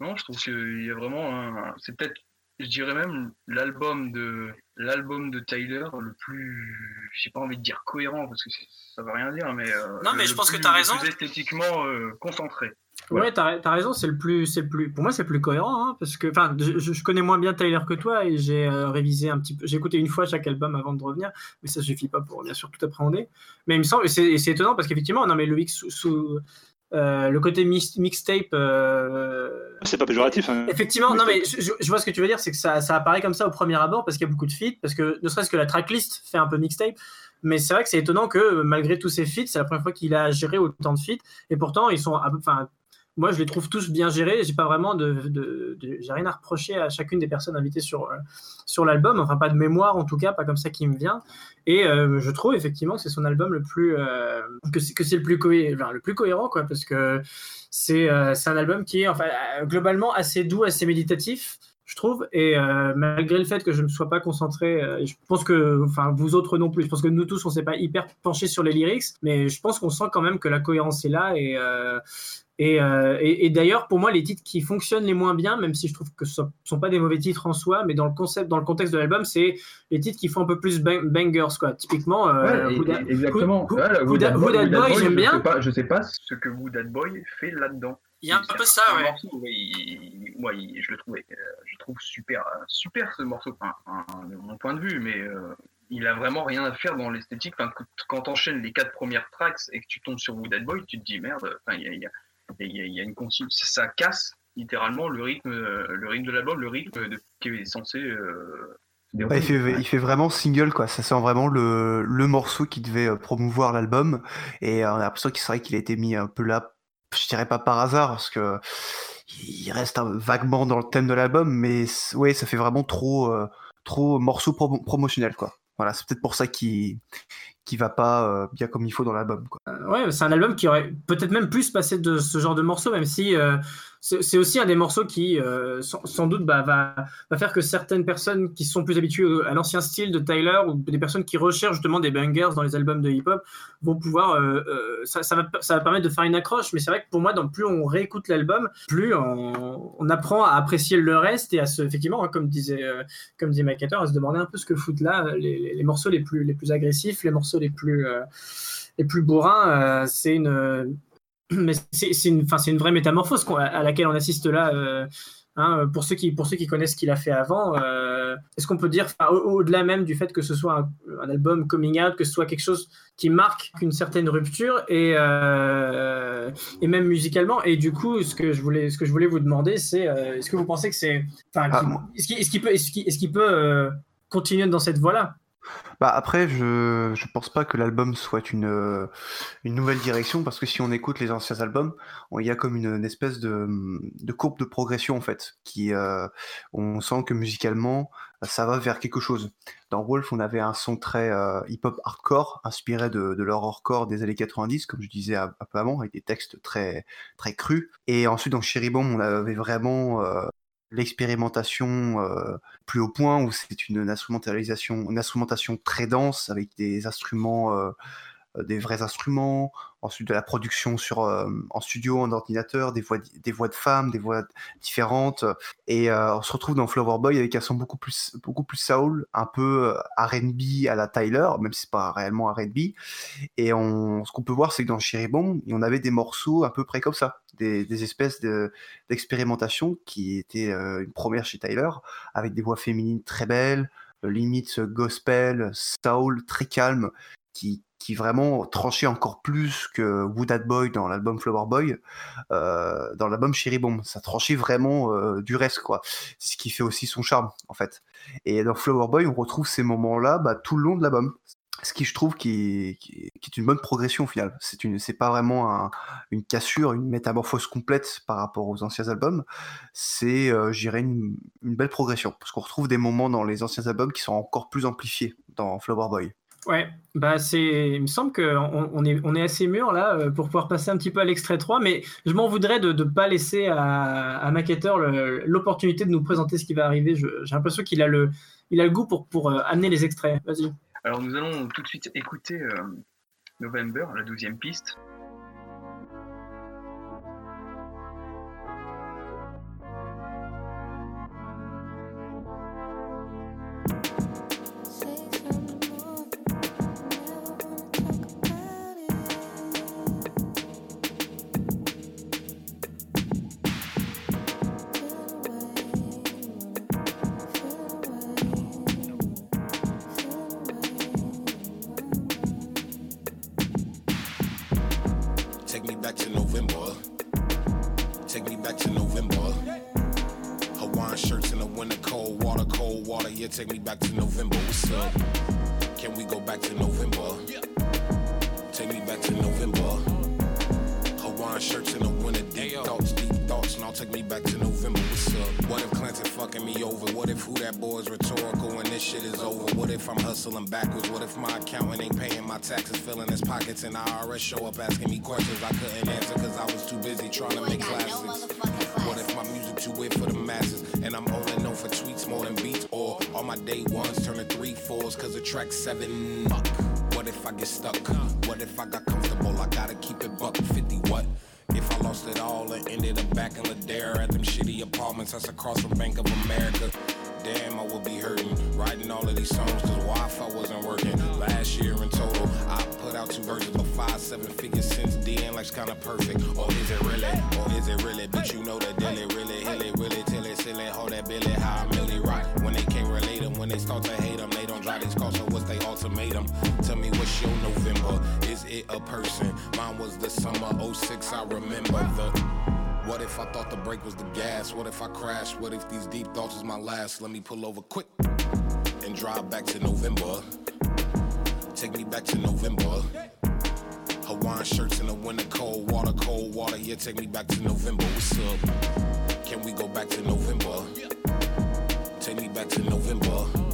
Non, je trouve qu'il y a vraiment C'est peut-être, je dirais même, l'album de, l'album de Tyler le plus. J'ai pas envie de dire cohérent parce que ça veut rien dire, mais. Euh, non, mais je pense que tu as raison. Plus esthétiquement concentré. Ouais, t'as as raison, c'est le plus, c'est plus, pour moi c'est plus cohérent, hein, parce que, enfin, je, je, connais moins bien Tyler que toi et j'ai euh, révisé un petit peu, j'ai écouté une fois chaque album avant de revenir, mais ça suffit pas pour bien sûr tout appréhender. Mais il me semble, et c'est étonnant parce qu'effectivement, non mais Loïc sous, sous euh, le côté mixtape. Euh... C'est pas péjoratif. Hein. Effectivement, non mais je, je, vois ce que tu veux dire, c'est que ça, ça apparaît comme ça au premier abord parce qu'il y a beaucoup de feats, parce que ne serait-ce que la tracklist fait un peu mixtape. Mais c'est vrai que c'est étonnant que malgré tous ces feats, c'est la première fois qu'il a géré autant de feats. Et pourtant, ils sont, enfin, moi, je les trouve tous bien gérés. J'ai pas vraiment de, j'ai rien à reprocher à chacune des personnes invitées sur euh, sur l'album. Enfin, pas de mémoire en tout cas, pas comme ça qui me vient. Et euh, je trouve effectivement que c'est son album le plus euh, que c'est le plus cohérent, le plus cohérent quoi, parce que c'est c'est un album qui est enfin globalement assez doux, assez méditatif je trouve. Et malgré le fait que je ne sois pas concentré, je pense que, enfin, vous autres non plus, je pense que nous tous, on s'est pas hyper penché sur les lyrics, mais je pense qu'on sent quand même que la cohérence est là et, et, et, d'ailleurs, pour moi, les titres qui fonctionnent les moins bien, même si je trouve que ce ne sont pas des mauvais titres en soi, mais dans le concept, dans le contexte de l'album, c'est les titres qui font un peu plus bangers, quoi. Typiquement, euh, exactement. Boy, j'aime bien. Sais pas, je sais pas ce que Who Boy fait là-dedans. Il y a un peu ça, ouais. moi, je le trouvais, euh, je trouve super, super ce morceau, enfin, de mon point de vue, mais il a vraiment rien à faire dans l'esthétique. Enfin, quand tu enchaînes les quatre premières tracks et que tu tombes sur Who Boy, tu te dis merde, il y a, y a il y, a une consigne, ça, casse littéralement le rythme, euh, le rythme de l'album, le rythme de, qui est censé. Euh, il, fait, vraiment single, quoi. Ça sent vraiment le, le morceau qui devait euh, promouvoir l'album. Et on a l'impression qu'il serait qu'il a été mis un peu là, je dirais pas par hasard, parce que il reste vaguement dans le thème de l'album, mais ouais, ça fait vraiment trop, trop morceau promotionnel, quoi. Voilà, c'est peut-être pour ça qu'il qui va pas euh, bien comme il faut dans l'album. Euh, ouais, c'est un album qui aurait peut-être même plus passé de ce genre de morceaux, même si euh, c'est aussi un des morceaux qui, sans, doute, bah, va, faire que certaines personnes qui sont plus habituées à l'ancien style de Tyler ou des personnes qui recherchent justement des bangers dans les albums de hip-hop vont pouvoir. Ça, va, ça va permettre de faire une accroche, mais c'est vrai que pour moi, plus on réécoute l'album, plus on, on, apprend à apprécier le reste et à se, effectivement, hein, comme disait, comme disait Mike à se demander un peu ce que foutent là les, les morceaux les plus, les plus agressifs, les morceaux les plus, euh, les plus bourrins, euh, c'est une, mais c'est une, enfin, c'est une vraie métamorphose à laquelle on assiste là. Euh, hein, pour, ceux qui, pour ceux qui connaissent ce qu'il a fait avant, est-ce qu'on peut dire, au-delà même du fait que ce soit un, album coming out, que ce soit quelque chose qui marque une certaine rupture et, et même musicalement, et du coup, ce que je voulais, ce que je voulais vous demander, c'est est-ce que vous pensez que c'est. Ah, est-ce qu'il peut, est-ce qu'il peut continuer dans cette voie-là? Bah après, je je pense pas que l'album soit une, euh, une nouvelle direction parce que si on écoute les anciens albums, il y a comme une, espèce de, de courbe de progression en fait, qui euh, on sent que musicalement ça va vers quelque chose. Dans Wolf, on avait un son très euh, hip-hop hardcore, inspiré de, de leur hardcore des années 90, comme je disais un, peu avant, avec des textes très très crus. Et ensuite dans Cherry Bomb, on avait vraiment l'expérimentation euh, plus au point où c'est une, instrumentalisation, une instrumentation très dense avec des instruments, euh, des vrais instruments, ensuite de la production sur, en studio, en ordinateur, des voix, des voix de femmes, des voix différentes. Et on se retrouve dans Flower Boy avec un son beaucoup plus, beaucoup plus soul, un peu R&B à la Tyler, même si c'est pas réellement R&B. Et on, ce qu'on peut voir, c'est que dans Cherry Bomb, on avait des morceaux à peu près comme ça des, espèces d'expérimentation qui étaient euh, une première chez Tyler, avec des voix féminines très belles, euh, limite gospel, soul, très calme, qui, qui vraiment tranchait encore plus que Woodad Boy dans l'album Flower Boy, euh, dans l'album Cherry Bomb. Ça tranchait vraiment du reste, quoi. Ce qui fait aussi son charme, en fait. Et dans Flower Boy, on retrouve ces moments-là bah, tout le long de l'album. ce qui je trouve qui, qui, est une bonne progression au final. C'est une, c'est pas vraiment un, une cassure, une métamorphose complète par rapport aux anciens albums. C'est, euh, j'irais, une, une, belle progression parce qu'on retrouve des moments dans les anciens albums qui sont encore plus amplifiés dans Flower Boy. Ouais, bah c'est, il me semble qu'on on est, on est assez mûr là euh, pour pouvoir passer un petit peu à l'extrait 3, mais je m'en voudrais de ne pas laisser à, à l'opportunité de nous présenter ce qui va arriver. j'ai l'impression qu'il a le, il a le goût pour, pour euh, amener les extraits. Vas-y. Alors nous allons tout de suite écouter euh, November, la douzième piste. Start to hate them, they don't drive these cars, so what's they ultimatum? Tell me what's your November? Is it a person? Mine was the summer 06, I remember the. What if I thought the brake was the gas? What if I crashed? What if these deep thoughts was my last? Let me pull over quick and drive back to November. Take me back to November. Hawaiian shirts in the winter, cold water, cold water. Yeah, take me back to November. What's up? Can we go back to November? Take me back to November.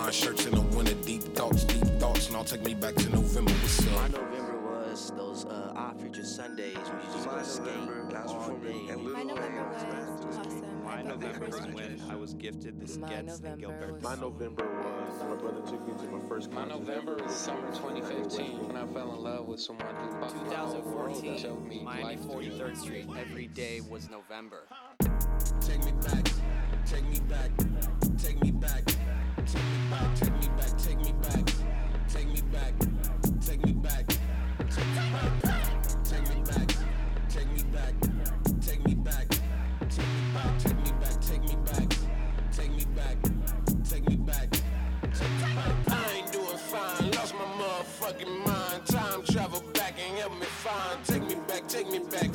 Hawaiian shirts in the winter, deep thoughts, deep thoughts, and I'll take me back to November. What's up? us those uh, off feature Sundays. We just go skate all day. My November was awesome. My November was when I was gifted the skets and Gilbert. My November was my brother took me to my first concert. My November was summer 2015 when I fell in love with someone who 2014 showed me Miami 43rd Street. Every day was November. Take me back, take me back, take me back, take me back,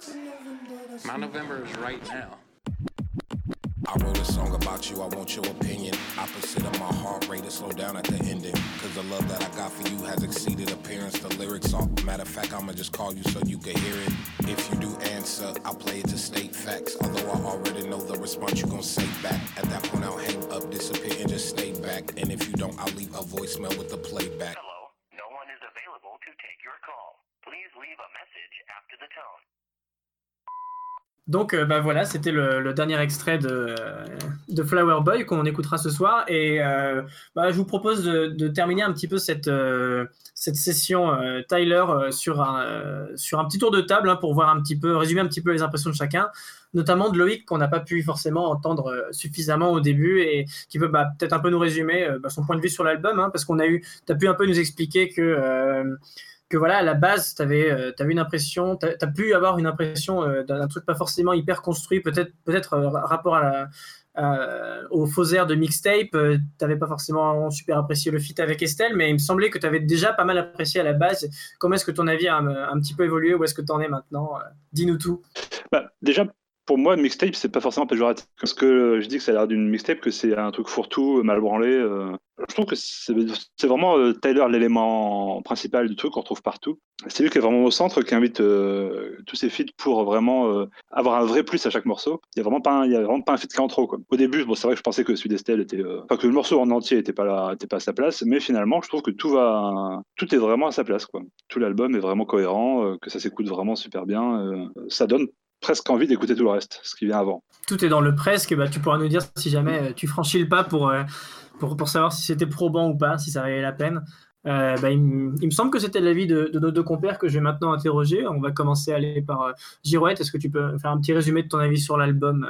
back. My November is right now. I wrote a song about you, I want your opinion. Opposite of my heart rate to slow down at the ending. Cause the love that I got for you has exceeded appearance. The lyrics are, matter of fact, I'ma just call you so you can hear it. If you do answer, I'll play it to state facts. Although I already know the response you gon' say back. At that point, I'll hang up, disappear, and just stay back. And if you don't, I'll leave a voicemail with the playback. Hello, no one is available to take your call. Please leave a message after the tone. Donc euh, bah voilà, c'était le, dernier extrait de, Flower Boy qu'on écoutera ce soir. Et euh, bah, je vous propose de, terminer un petit peu cette, euh, cette session Tyler sur, un, sur un petit tour de table hein, pour voir un petit peu, résumer un petit peu les impressions de chacun, notamment de Loïc qu'on n'a pas pu forcément entendre suffisamment au début et qui peut bah, peut-être un peu nous résumer son point de vue sur l'album, hein, parce qu'on a eu, tu as pu un peu nous expliquer que que voilà, à la base, tu avais, euh, une impression, tu as, pu avoir une impression euh, d'un truc pas forcément hyper construit, peut-être peut-être euh, rapport à euh, au faux air de mixtape, euh, t'avais pas forcément super apprécié le feat avec Estelle, mais il me semblait que tu avais déjà pas mal apprécié à la base. Comment est-ce que ton avis a un, petit peu évolué? Où est-ce que tu en es maintenant? Dis-nous tout. Bah, déjà, pour moi, mixtape, c'est pas forcément péjoratif. Parce que je dis que ça a l'air d'une mixtape, que c'est un truc fourre-tout, mal branlé. euh. Je trouve que c'est vraiment euh, Tyler l'élément principal du truc qu'on retrouve partout. C'est lui qui est vraiment au centre, qui invite euh, tous ses feats pour vraiment euh, avoir un vrai plus à chaque morceau. Il y a vraiment pas un, il un feat qui est en trop. Au début, bon, c'est vrai que je pensais que celui d'Estelle était, enfin que le morceau en entier était pas pas à sa place, mais finalement, je trouve que tout va, tout est vraiment à sa place. Tout l'album est vraiment cohérent, que ça s'écoute vraiment super bien. ça donne presque envie d'écouter tout le reste, ce qui vient avant. Tout est dans le presque, bah, tu pourras nous dire si jamais euh, tu franchis le pas pour, euh, pour, pour savoir si c'était probant ou pas, si ça valait la peine. Euh, bah, il, me semble que c'était l'avis de, nos deux compères que je vais maintenant interroger. On va commencer à aller par Girouette. Est-ce que tu peux faire un petit résumé de ton avis sur l'album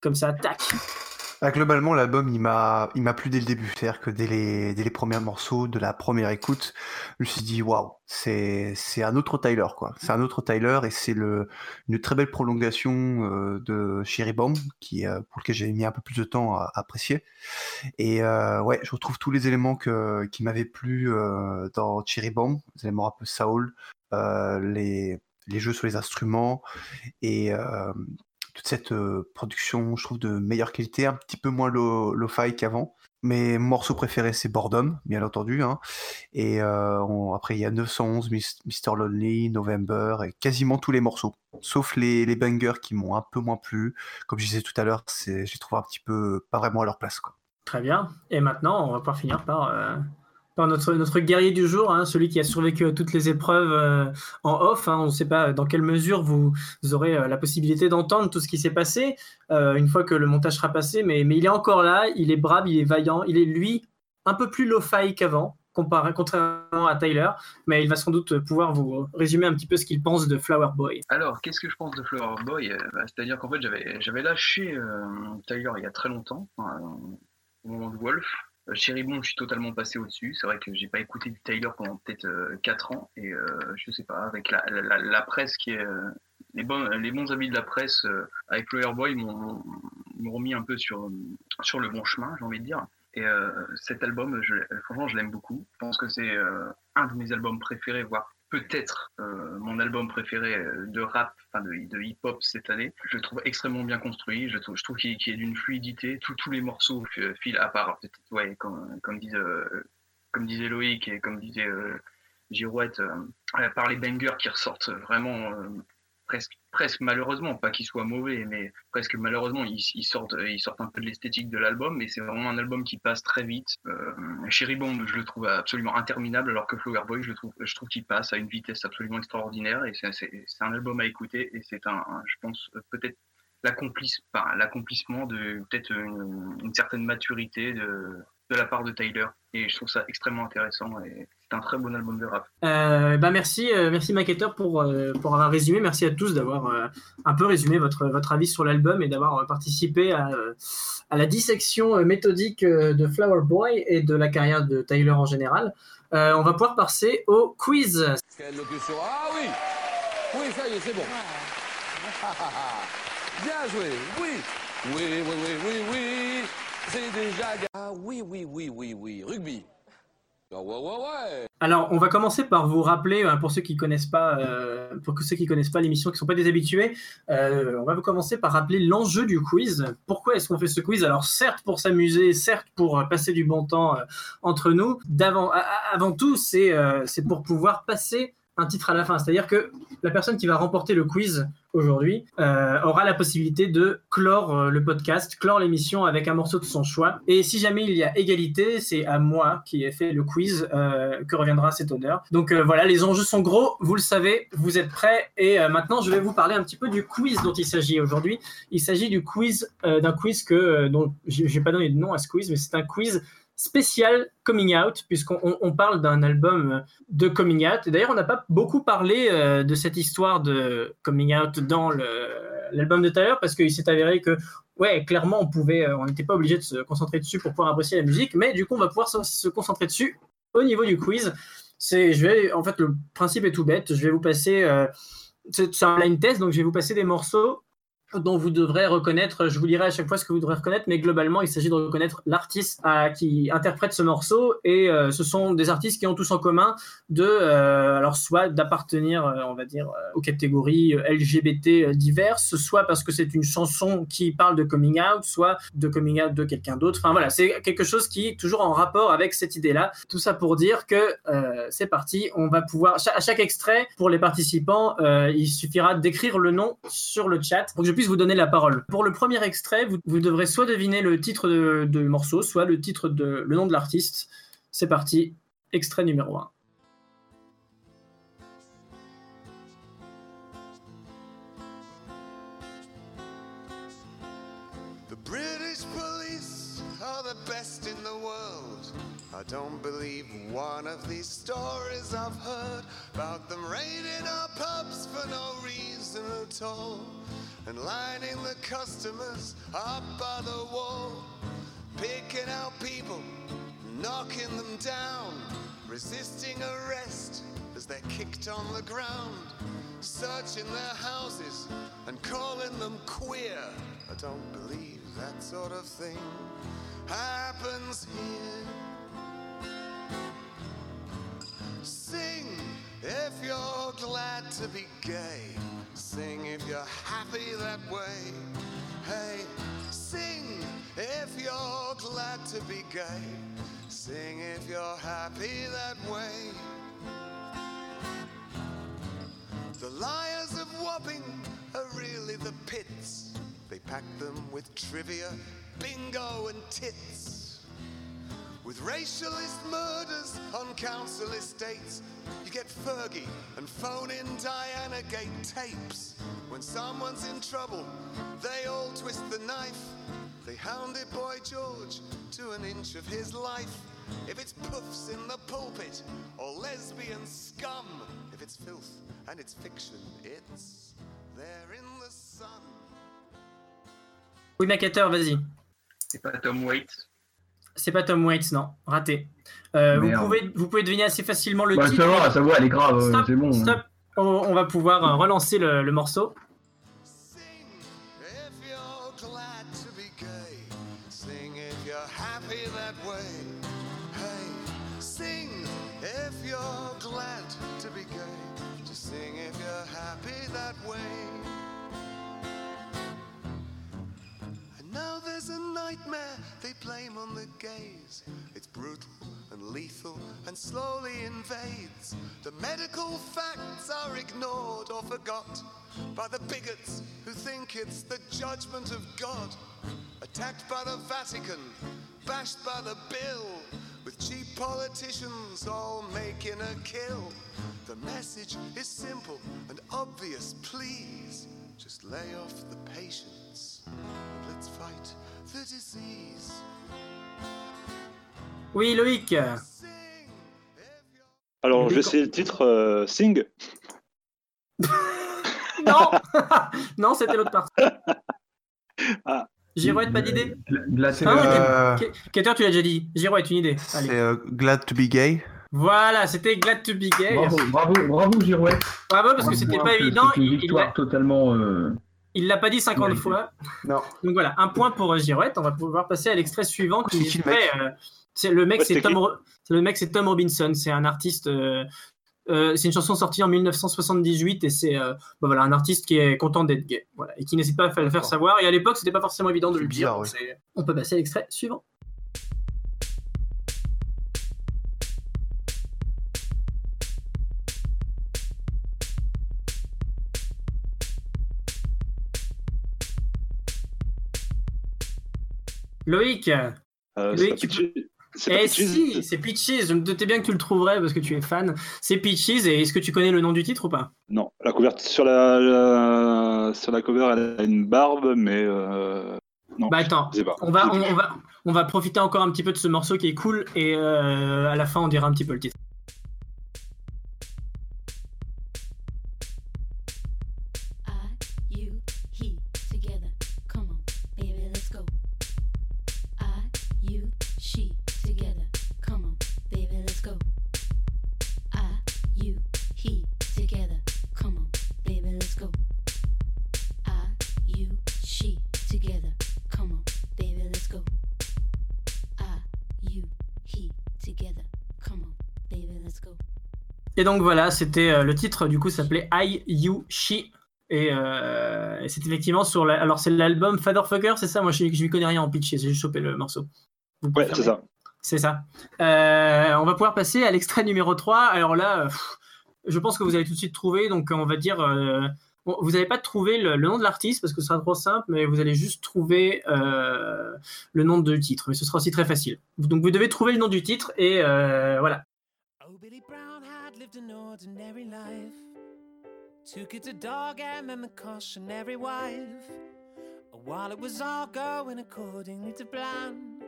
comme ça, tac? Bah, globalement, l'album, il m'a, il plu dès le début. C'est-à-dire que dès les, premiers morceaux, de la première écoute, je me suis dit, waouh, c'est, un autre Tyler, quoi. C'est un autre Tyler et c'est une très belle prolongation euh, de Cherry Bomb, qui, euh, pour lequel j'ai mis un peu plus de temps à, apprécier. Et euh, ouais, je retrouve tous les éléments qui m'avaient plu dans Cherry Bomb, les éléments un peu soul, les, les jeux sur les instruments et toute cette euh, production, je trouve, de meilleure qualité, un petit peu moins lo- lo-fi qu'avant. Mes morceaux préférés, c'est Boredom, bien entendu. hein. Et euh, après, il y a 911, Mis- Mr. Lonely, November, et quasiment tous les morceaux. Sauf les, les bangers qui m'ont un peu moins plu. Comme je disais tout à l'heure, c'est- j'ai trouvé un petit peu pas vraiment à leur place. Quoi. Très bien. Et maintenant, on va pouvoir finir par, notre, notre guerrier du jour, hein, celui qui a survécu à toutes les épreuves euh, en off. hein. On ne sait pas dans quelle mesure vous, aurez euh, la possibilité d'entendre tout ce qui s'est passé euh, une fois que le montage sera passé, mais, mais il est encore là, il est brave, il est vaillant, il est lui un peu plus lo-fi qu'avant. Contrairement à Tyler, mais il va sans doute pouvoir vous résumer un petit peu ce qu'il pense de Flower Boy. Alors, qu'est-ce que je pense de Flower Boy? Bah, C'est-à-dire qu'en fait, j'avais lâché Tyler il y a très longtemps, au moment de Wolf. Euh, Cherry Bomb, je suis totalement passé au-dessus. C'est vrai que j'ai pas écouté du Tyler pendant peut-être 4 ans. Et euh, je sais pas, avec la, presse qui est. euh, les, bons, les bons amis de la presse euh, avec Flower Boy m'ont remis un peu sur, sur le bon chemin, j'ai envie de dire. Et euh, cet album, je, franchement, je l'aime beaucoup. Je pense que c'est euh, un de mes albums préférés, voire peut-être euh, mon album préféré euh, de rap, enfin de, hip-hop cette année. Je le trouve extrêmement bien construit. Je trouve, qu'il qu'il est d'une fluidité. Tous- les morceaux filent à part, ouais, comme, euh, comme disait Loïc et comme disait euh, Girouette, part les bangers qui ressortent vraiment presque, presque malheureusement, pas qu'ils soient mauvais, mais presque malheureusement, ils, ils sortent, ils sortent un peu de l'esthétique de l'album, mais c'est vraiment un album qui passe très vite. Euh, Cherry Bomb, je le trouve absolument interminable, alors que Flower Boy, je trouve, je trouve qu'il passe à une vitesse absolument extraordinaire, et c'est un album à écouter, et c'est un, je pense, peut-être l'accomplissement de peut-être une, certaine maturité de, de la part de Tyler, et je trouve ça extrêmement intéressant, c'est un très bon album de rap. Euh, bah merci, euh, merci Maquetteur pour, euh, pour avoir résumé. Merci à tous d'avoir euh, un peu résumé votre, votre avis sur l'album et d'avoir euh, participé à, euh, à la dissection méthodique de Flower Boy et de la carrière de Tyler en général. Euh, on va pouvoir passer au quiz. Ah oui Oui, ça y est, c'est bon. Bien joué, oui. Oui, oui, oui, oui, oui. C'est déjà... Ah oui, oui, oui, oui, oui. Rugby. Ah. Alors, on va commencer par vous rappeler, euh, pour ceux qui connaissent pas, euh, pour ceux qui connaissent pas l'émission, qui sont pas des habitués, euh, on va vous commencer par rappeler l'enjeu du quiz. Pourquoi est-ce qu'on fait ce quiz? Alors, certes pour s'amuser, certes pour passer du bon temps entre nous. D'avant, avant tout, c'est pour pouvoir passer un titre à la fin. C'est-à-dire que la personne qui va remporter le quiz aujourd'hui euh, aura la possibilité de clore euh, le podcast, clore l'émission avec un morceau de son choix. Et si jamais il y a égalité, c'est à moi qui ai fait le quiz euh, que reviendra cet honneur. Donc voilà, les enjeux sont gros, vous le savez, vous êtes prêts. Et maintenant, je vais vous parler un petit peu du quiz dont il s'agit aujourd'hui. Il s'agit du quiz d'un quiz que dont j'ai pas donné de nom à ce quiz, mais c'est un quiz spécial coming out puisqu'on on- on parle d'un album euh, de coming out. D'ailleurs, on n'a pas beaucoup parlé euh, de cette histoire de coming out dans l'album de Tyler parce qu'il s'est avéré que ouais, clairement, euh, on n'était pas obligé de se concentrer dessus pour pouvoir apprécier la musique, mais du coup, on va pouvoir se, se concentrer dessus au niveau du quiz. C'est, je vais, en fait, le principe est tout bête. Je vais vous passer, euh, c'est un line test, donc je vais vous passer des morceaux dont vous devrez reconnaître, je vous dirai à chaque fois ce que vous devrez reconnaître, mais globalement, il s'agit de reconnaître l'artiste qui interprète ce morceau. Et euh, ce sont des artistes qui ont tous en commun de, euh, alors soit d'appartenir, euh, on va dire, aux catégories LGBT diverses, soit parce que c'est une chanson qui parle de coming out, soit de coming out de quelqu'un d'autre. Enfin voilà, c'est quelque chose qui est toujours en rapport avec cette idée-là. Tout ça pour dire que c'est parti, on va pouvoir, à chaque extrait, pour les participants, il suffira d'écrire le nom sur le chat pour que je puisse vous donner la parole. Pour le premier extrait, vous, vous devrez soit deviner le titre de, de morceau, soit le titre de le nom de l'artiste. C'est parti, extrait numéro 1. The British police are the best in the world. I don't believe one of these stories I've heard about them raiding our pubs for no reason at all and lining the customers up by the wall, picking out people, knocking them down, resisting arrest as they're kicked on the ground, searching their houses and calling them queer. I don't believe that sort of thing happens here. Sing if you're glad to be gay. Sing if you're happy that way. Hey, sing if you're glad to be gay. Sing if you're happy that way. The liars of Wapping are really the pits. They pack them with trivia, bingo, and tits. With racialist murders on council estates, you get Fergie and phone in Diana Gate tapes. When someone's in trouble, they all twist the knife. They hounded Boy George to an inch of his life. If it's puffs in the pulpit or lesbian scum, if it's filth and it's fiction, it's there in the sun. Oui, Macateur, vas-y. C'est pas Tom Waits. C'est pas Tom Waits, non. Raté. Euh, vous, pouvez, vous pouvez deviner assez facilement le Bah, titre. ça va, sa voix, elle est grave, euh, Stop, c'est bon. stop. On, on va pouvoir euh, relancer le, le morceau. Nightmare they blame on the gays. It's brutal and lethal and slowly invades. The medical facts are ignored or forgot by the bigots who think it's the judgment of God. Attacked by the Vatican, bashed by the bill, with cheap politicians all making a kill. The message is simple and obvious, please. Just lay off the patience and let's fight. Oui, Loïc. Alors, je vais essayer le titre euh, Sing. Non Non, c'était l'autre partie. Ah. Girouette, pas d'idée C'est Ah, le- ok. Ke- Keter, tu l'as déjà dit. Girouette, une idée. C'est euh, Glad to be gay. Voilà, c'était Glad to be gay. Bravo, bravo, bravo, Girouette. Bravo, parce que c'était pas évident. C'est une Il- il victoire totalement. euh, Il l'a pas dit 50 Ouais. fois. Non. Donc voilà, un point pour Girouette. On va pouvoir passer à l'extrait suivant. Qui C'est qui, le est mec fait, c'est le mec, Ouais, c'est c'était Tom. qui Ro- c'est le mec, c'est Tom Robinson. C'est un artiste. euh, euh, c'est une chanson sortie en 1978 et c'est euh, bah voilà, un artiste qui est content d'être gay voilà, et qui n'hésite pas à le faire savoir. Et à l'époque, c'était pas forcément évident de le dire. bizarre, oui. On peut passer à l'extrait suivant. Loïc, Euh, Loïc, tu eh si, c'est Peaches. Je me doutais bien que tu le trouverais parce que tu es fan. C'est Peaches. Et est-ce que tu connais le nom du titre ou pas? Non, la couverture sur la, la- sur la cover, elle a une barbe, mais euh, non. Bah attends, pas. on va, on va, on va profiter encore un petit peu de ce morceau qui est cool et euh, à la fin on dira un petit peu le titre. Et donc voilà, c'était euh, le titre du coup s'appelait I You She et, euh, et c'est effectivement sur la, alors c'est l'album Fatherfucker, c'est ça? Moi je, je lui connais rien en pitch, j'ai juste chopé le morceau. Vous Ouais, c'est ça. C'est ça. Euh, on va pouvoir passer à l'extrait numéro 3. Alors là, pff, je pense que vous allez tout de suite trouver. Donc, on va dire. euh, bon, vous n'allez pas trouver le, le nom de l'artiste parce que ce sera trop simple, mais vous allez juste trouver euh, le nom du titre. Mais ce sera aussi très facile. Donc, vous devez trouver le nom du titre et euh, voilà. Oh, Billy Brown had lived an ordinary life. Took it to dog and the cautionary wife. While it was all going accordingly to plan,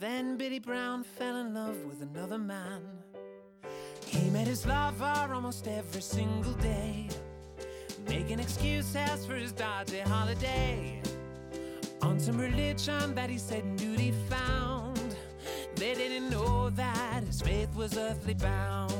then Billy Brown fell in love with another man. He met his lover almost every single day, making excuses for his dodgy holiday. On some religion that he said Smith was earthly bound.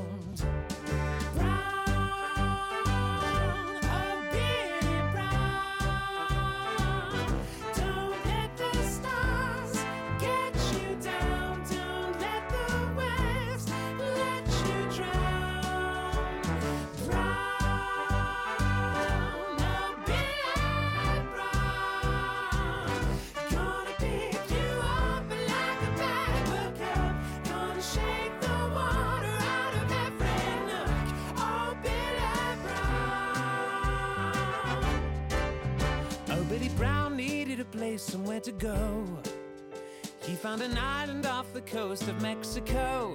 Place somewhere to go. He found an island off the coast of Mexico,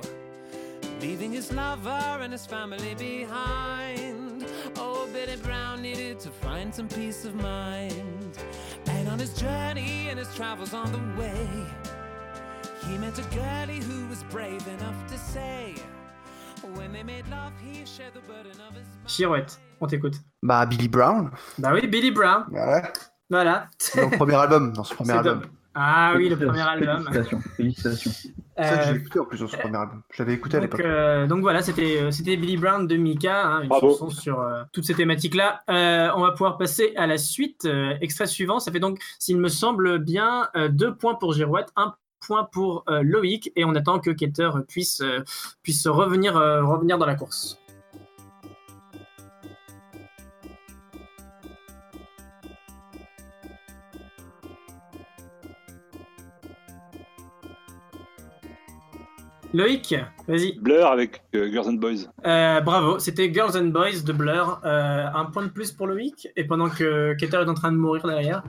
leaving his lover and his family behind. Oh, Billy Brown needed to find some peace of mind. And on his journey and his travels on the way, he met a girlie who was brave enough to say, when they made love, he shared the burden of his Girouette, on t'écoute. Bah, Billy Brown. Bah oui, Billy Brown. Voilà. Voilà. Dans le premier album. Dans ce premier album. top. Ah oui, le premier album. Félicitations. Félicitations. C'est ça que j'ai Euh, écouté en plus dans ce premier album. Je l'avais écouté à l'époque. euh, donc voilà, c'était euh, c'était Billy Brown de Mika, hein, une Bravo. chanson sur euh, toutes ces thématiques-là. Euh, on va pouvoir passer à la suite. euh, extrait suivant, ça fait donc, s'il me semble bien, euh, deux points pour Girouette, un point pour euh, Loïc, et on attend que Keter puisse, euh, puisse revenir, euh, revenir dans la course. Loïc, vas-y. Blur avec euh, Girls and Boys. Euh, bravo, c'était Girls and Boys de Blur. Euh, un point de plus pour Loïc. Et pendant que Keter est en train de mourir derrière.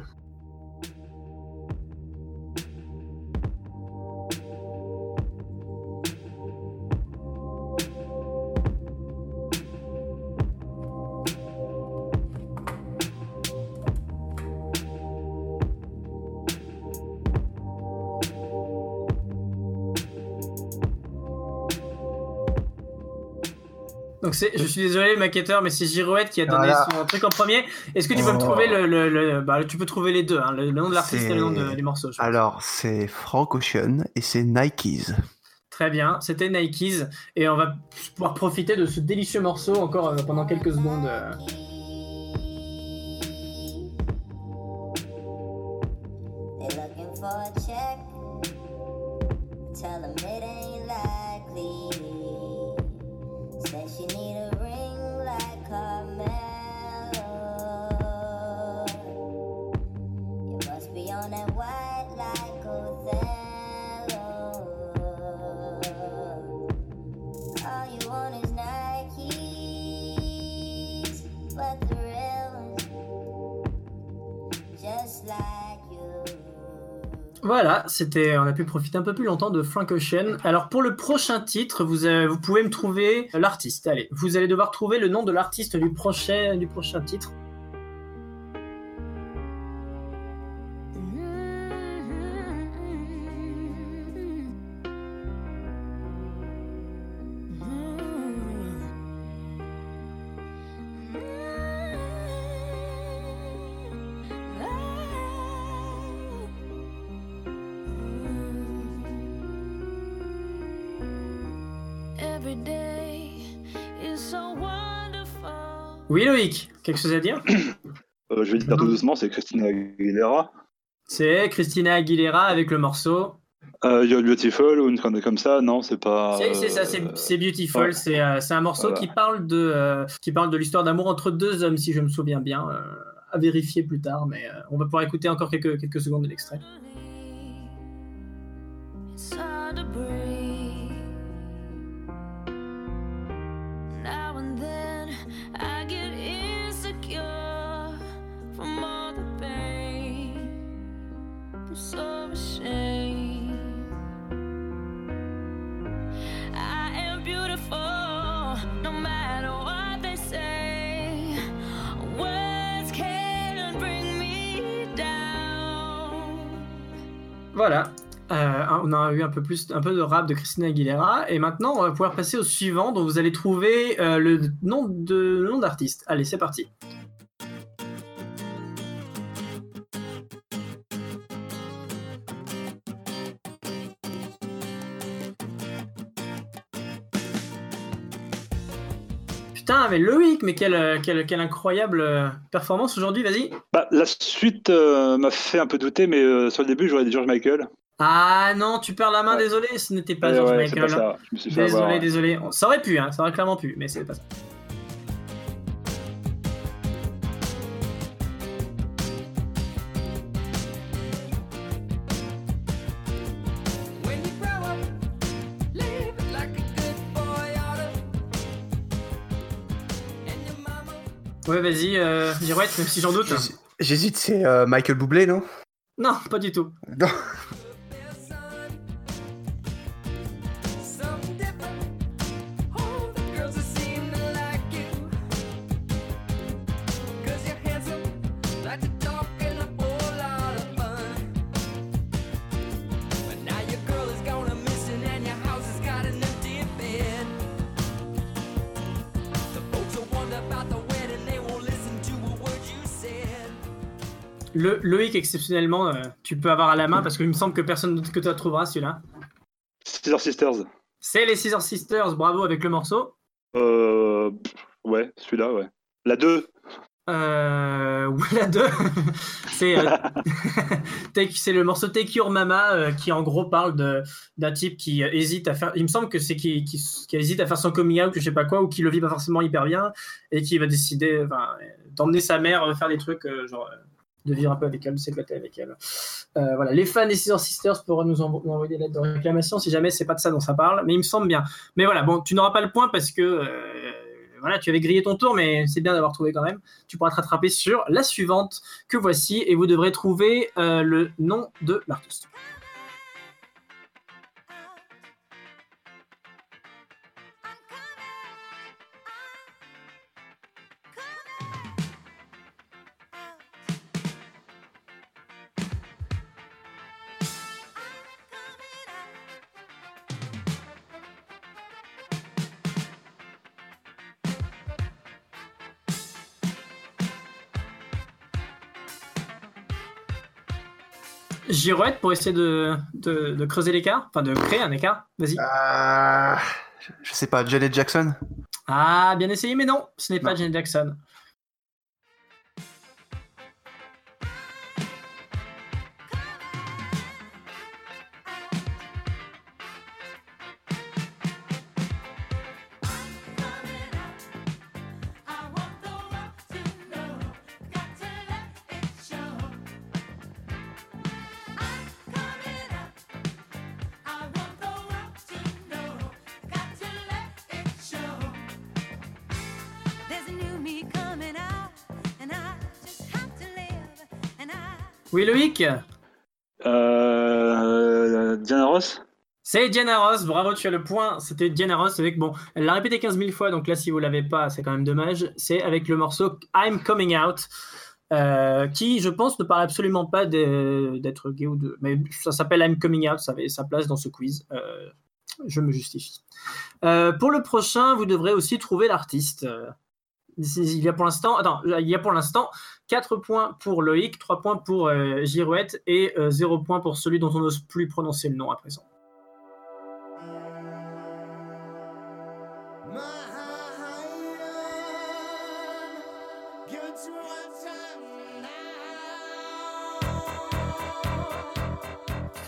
Je suis désolé, maquetteur, mais c'est Girouette qui a donné Voilà. son truc en premier. Est-ce que tu peux me Oh. trouver le, le- le- bah, tu peux trouver les deux, hein, le, nom de l'artiste et le nom de- C'est- du morceau. je pense. Alors, c'est Frank Ocean et c'est Nikes. Très bien, c'était Nikes et on va pouvoir profiter de ce délicieux morceau encore euh, pendant quelques secondes. C'était, on a pu profiter un peu plus longtemps de Frank Ocean. Alors pour le prochain titre, vous, euh, vous pouvez me trouver l'artiste. Allez, vous allez devoir trouver le nom de l'artiste du prochain, du prochain titre. Oui Loïc, quelque chose à dire Euh, je vais dire tout doucement, c'est Christina Aguilera. C'est Christina Aguilera avec le morceau. Euh, You're Beautiful ou une connerie comme ça, non, c'est pas. C'est c'est ça, c'est c'est Beautiful. ouais. C'est euh, c'est un morceau Voilà. qui parle de euh, qui parle de l'histoire d'amour entre deux hommes, si je me souviens bien. euh, à vérifier plus tard, mais euh, on va pouvoir écouter encore quelques, quelques secondes de l'extrait. On a eu un peu plus, un peu de rap de Christina Aguilera, et maintenant on va pouvoir passer au suivant, dont vous allez trouver euh, le nom de nom d'artiste. Allez, c'est parti. Putain, mais Loïc, mais quelle, euh, quelle, quelle incroyable euh, performance aujourd'hui, vas-y. Bah, la suite m'a fait un peu douter, mais sur le début, j'aurais dit George Michael. Ah non, tu perds la main, désolé, ce n'était pas Ouais, George ouais, Michael. pas ça, je me suis fait désolé, avoir. désolé. Ça aurait pu, hein, ça aurait clairement pu, mais c'est pas ça. Ouais, vas-y, euh, Girouette, même si j'en doute. J'hésite, c'est euh, Michael Bublé, non? Non, pas du tout. Non. Le, Loïc, exceptionnellement, euh, tu peux avoir à la main parce qu'il me semble que personne d'autre que toi trouvera celui-là. Scissor Sisters. C'est les Scissor Sisters, bravo avec le morceau. Euh, ouais, celui-là, ouais. La 2. Euh, oui, la 2. c'est euh, le morceau Take Your Mama euh, qui en gros parle d'un type qui euh, hésite à faire. Il me semble que c'est qui, qui, qui hésite à faire son coming out, ou je sais pas quoi, ou qui le vit pas forcément hyper bien et qui va décider d'emmener sa mère faire des trucs genre. De vivre un peu avec elle, de s'éclater avec elle. Euh, voilà, les fans des Scissor Sisters pourront nous envoyer des lettres de réclamation si jamais c'est pas de ça dont ça parle, mais il me semble bien. Mais voilà, bon, tu n'auras pas le point parce que euh, voilà, tu avais grillé ton tour, mais c'est bien d'avoir trouvé quand même. Tu pourras te rattraper sur la suivante que voici et vous devrez trouver euh, le nom de l'artiste. Girouette pour essayer de, de- de creuser l'écart, enfin de créer un écart? Vas-y. Euh, je- je sais pas, Janet Jackson? Ah, bien essayé, mais non, ce n'est pas Janet Jackson. Oui, Loïc? Euh, Diana Ross? C'est Diana Ross, bravo, tu as le point. C'était Diana Ross avec, bon, elle l'a répété 15 000 fois, donc là, si vous l'avez pas, c'est quand même dommage. C'est avec le morceau I'm Coming Out, euh, qui, je pense, ne parle absolument pas d'être gay ou de. Mais ça s'appelle I'm Coming Out, ça avait sa place dans ce quiz. Euh, je me justifie. Euh, pour le prochain, vous devrez aussi trouver l'artiste. Euh, Il y a pour l'instant, attends, il y a pour l'instant 4 points pour Loïc, 3 points pour euh, Girouette et 0 points pour celui dont on n'ose plus prononcer le nom à présent.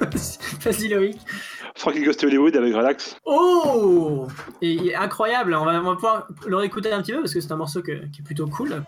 Vas-y Loïc. Frankie Goes to Hollywood avec Relax. Oh et, incroyable, on va, on va pouvoir le réécouter un petit peu parce que c'est un morceau qui est plutôt cool.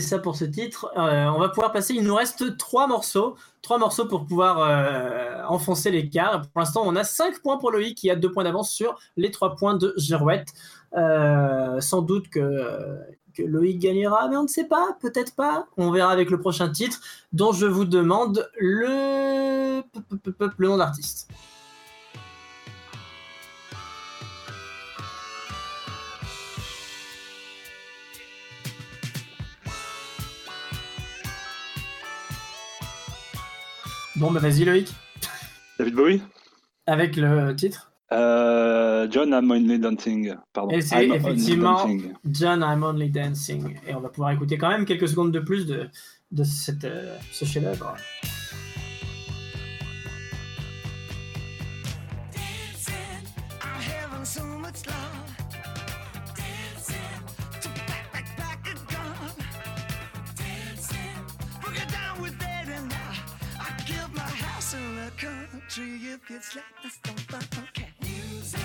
Ça pour ce titre. Euh, on va pouvoir passer, il nous reste trois morceaux. Trois morceaux pour pouvoir euh, enfoncer l'écart. Pour l'instant, on a 5 points pour Loïc qui a 2 points d'avance sur les 3 points de Girouette. Euh, sans doute que, que Loïc gagnera, mais on ne sait pas, peut-être pas. On verra avec le prochain titre dont je vous demande le, le nom d'artiste. Bon, bah vas-y Loïc, David Bowie avec le titre. Euh, John I'm Only Dancing. Pardon. Et c'est effectivement Dancing. John I'm Only Dancing. Et on va pouvoir écouter quand même quelques secondes de plus de, de cette, euh, ce chef-d'œuvre. If it's like this, don't fuck, okay. Music,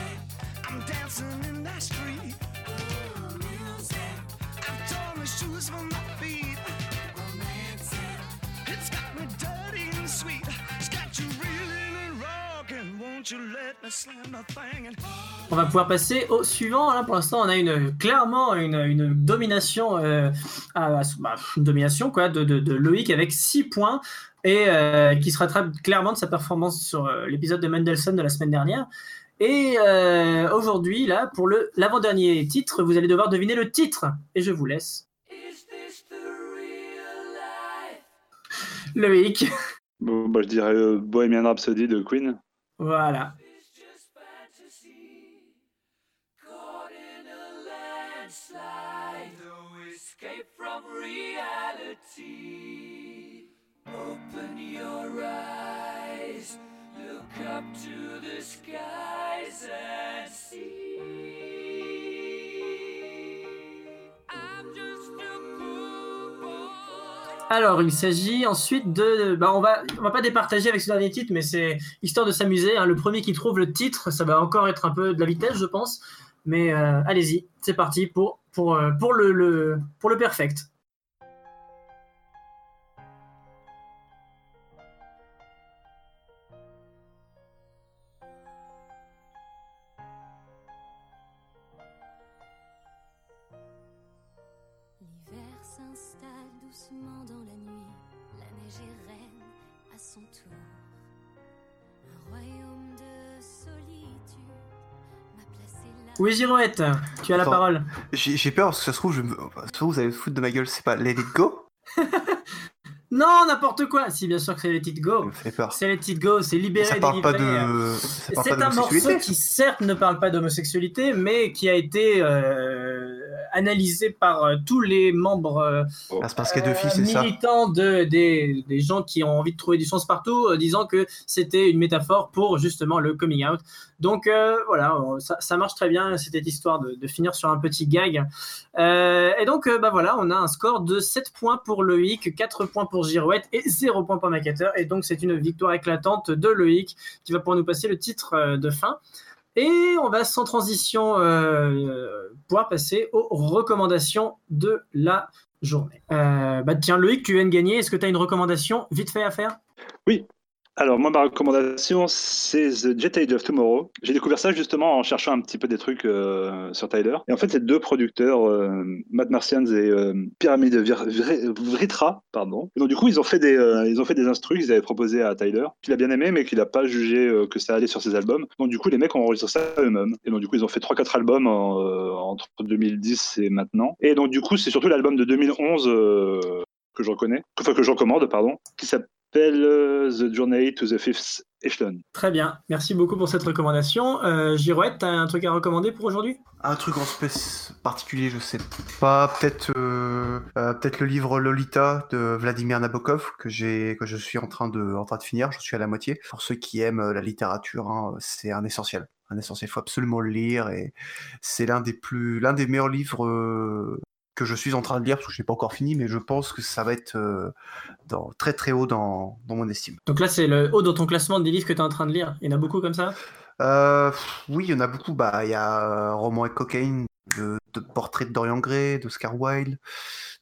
I'm dancing in that street. Ooh, music, I've torn the shoes from my feet. It's got me dirty and sweet. On va pouvoir passer au suivant. Là, pour l'instant, on a une, clairement une, une domination, euh, à- bah, une domination quoi, de, de- de Loïc avec 6 points et euh, qui se rattrape clairement de sa performance sur euh, l'épisode de Mendelssohn de la semaine dernière. Et euh, aujourd'hui, là, pour le l'avant-dernier titre, vous allez devoir deviner le titre. Et je vous laisse. Loïc. Bon, bah, je dirais euh, Bohemian Rhapsody de Queen. Voilà. no escape from reality. Open your eyes, look up to the skies and see. Alors, il s'agit ensuite de. Bah, on va, on va pas départager avec ce dernier titre, mais c'est histoire de s'amuser. hein. Le premier qui trouve le titre, ça va encore être un peu de la vitesse, je pense. Mais euh, allez-y, c'est parti pour, pour, euh, pour, le, le, pour le perfect. Oui, Girouette, tu as la parole. J'ai peur parce que ça se trouve, je me... ça se trouve, vous allez vous foutre de ma gueule. C'est pas Let It Go Non, n'importe quoi Si, bien sûr que c'est Let It Go. C'est Let It Go, c'est libéré, Ça parle pas de- euh, C'est un morceau qui, certes, ne parle pas d'homosexualité, mais qui a été euh, analysé par euh, tous les membres euh, Ah, c'est parce qu'il y a deux filles, c'est ça militants de, des, des gens qui ont envie de trouver du sens partout, euh, disant que c'était une métaphore pour justement le coming out. Donc euh, voilà, ça, ça marche très bien, c'était histoire de, de finir sur un petit gag. Euh, et donc euh, bah voilà, on a un score de 7 points pour Loïc, 4 points pour Girouette et 0 points pour Macateur. Et donc c'est une victoire éclatante de Loïc qui va pouvoir nous passer le titre euh, de fin. Et on va sans transition euh, pouvoir passer aux recommandations de la journée. Euh, bah tiens Loïc, tu viens de gagner. Est-ce que tu as une recommandation vite fait à faire? Oui. Alors, moi, ma recommandation, c'est The Jet Age of Tomorrow. J'ai découvert ça justement en cherchant un petit peu des trucs euh, sur Tyler. Et en fait, c'est deux producteurs, euh, Matt Martians et euh, Pyramid Vritra, pardon. Et donc, du coup, ils ont fait des, euh, ils ont fait des instrus qu'ils avaient proposés à Tyler, qu'il a bien aimé, mais qu'il n'a pas jugé euh, que ça allait sur ses albums. Donc, du coup, les mecs ont enregistré ça eux-mêmes. Et donc, du coup, ils ont fait 3-4 albums en, euh, entre 2010 et maintenant. Et donc, du coup, c'est surtout l'album de 2011 euh, que je reconnais, que je recommande, pardon, qui s'appelle The Journey to the Fifth Echelon. Très bien, merci beaucoup pour cette recommandation. Euh, Girouette, t'as un truc à recommander pour aujourd'hui? Un truc en spéc particulier, je sais pas. Peut-être euh, euh, peut-être le livre Lolita de Vladimir Nabokov que j'ai que je suis en train de en train de finir. Je suis à la moitié. Pour ceux qui aiment euh, la littérature, hein, c'est un essentiel. Un essentiel. Il faut absolument le lire et c'est l'un des plus l'un des meilleurs livres euh, que je suis en train de lire parce que je n'ai pas encore fini, mais je pense que ça va être euh, dans, très très haut dans, dans mon estime. Donc là, c'est le haut dans ton classement des livres que tu es en train de lire. Il y en a beaucoup comme ça? Euh, oui, il y en a beaucoup. Bah, il y a euh, Roman et Cocaine, de, de Portrait de Dorian Gray, d'Oscar Wilde,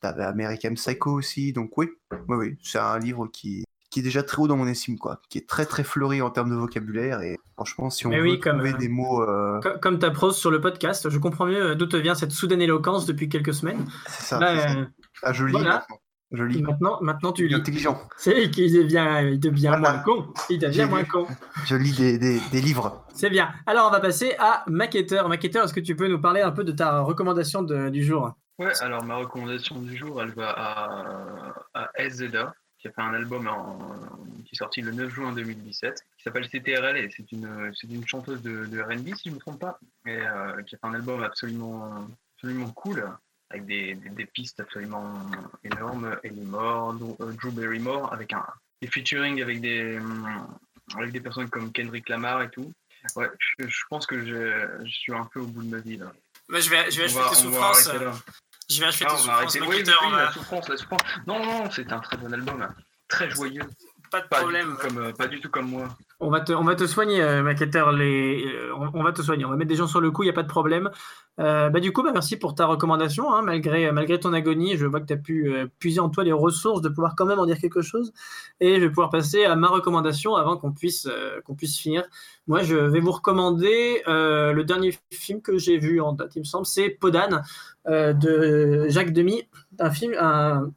t'avais American Psycho aussi. Donc oui, oui, oui, c'est un livre qui, qui est déjà très haut dans mon estime, quoi. Qui est très très fleuri en termes de vocabulaire et franchement, si on Mais veut oui, comme, trouver euh, des mots, euh, Co- Comme ta prose sur le podcast, je comprends mieux d'où te vient cette soudaine éloquence depuis quelques semaines. c'est ça. Là, euh, Ah, je lis voilà. maintenant. Je lis. Maintenant, maintenant tu lis. Intelligent. C'est qu'il devient, il devient Voilà. moins con. Il devient moins con. Je lis des, des, des livres. C'est bien. Alors, on va passer à Maquetteur. Maquetteur, est-ce que tu peux nous parler un peu de ta recommandation de- du jour? Ouais, alors ma recommandation du jour, elle va à, à SZA, qui a fait un album en- qui est sorti le 9 juin 2017, qui s'appelle CTRL, et c'est une, c'est une chanteuse de, de RB, si je ne me trompe pas, et euh, qui a fait un album absolument, absolument cool, avec des, des, des pistes absolument énormes, Ellie Moore, Drew euh, Drew Barrymore, avec un, des featuring avec des, hum, avec des personnes comme Kendrick Lamar et tout. Ouais, je, je pense que je, je suis un peu au bout de ma vie là. Bah, je vais, je vais va- tes Je vais achever Ah, tes on va souffrances, arrêter. Oui, oui, Maquetteur. oui, on va- la souffrance, la souffrance. Non, non, c'est un très bon album, hein. très joyeux. Pas de Pas problème. Du tout comme, euh, pas du tout comme moi. On va te, on va te soigner, euh, Maquetteur. Les, euh, on, on va te soigner. On va mettre des gens sur le coup, il n'y a pas de problème. Euh, bah, du coup, bah, merci pour ta recommandation. hein, malgré, malgré ton agonie, je vois que tu as pu euh, puiser en toi les ressources de pouvoir quand même en dire quelque chose. Et je vais pouvoir passer à ma recommandation avant qu'on puisse, euh, qu'on puisse finir. Moi, je vais vous recommander euh, le dernier film que j'ai vu en date, il me semble, c'est Podane de Jacques Demy. Un film, un,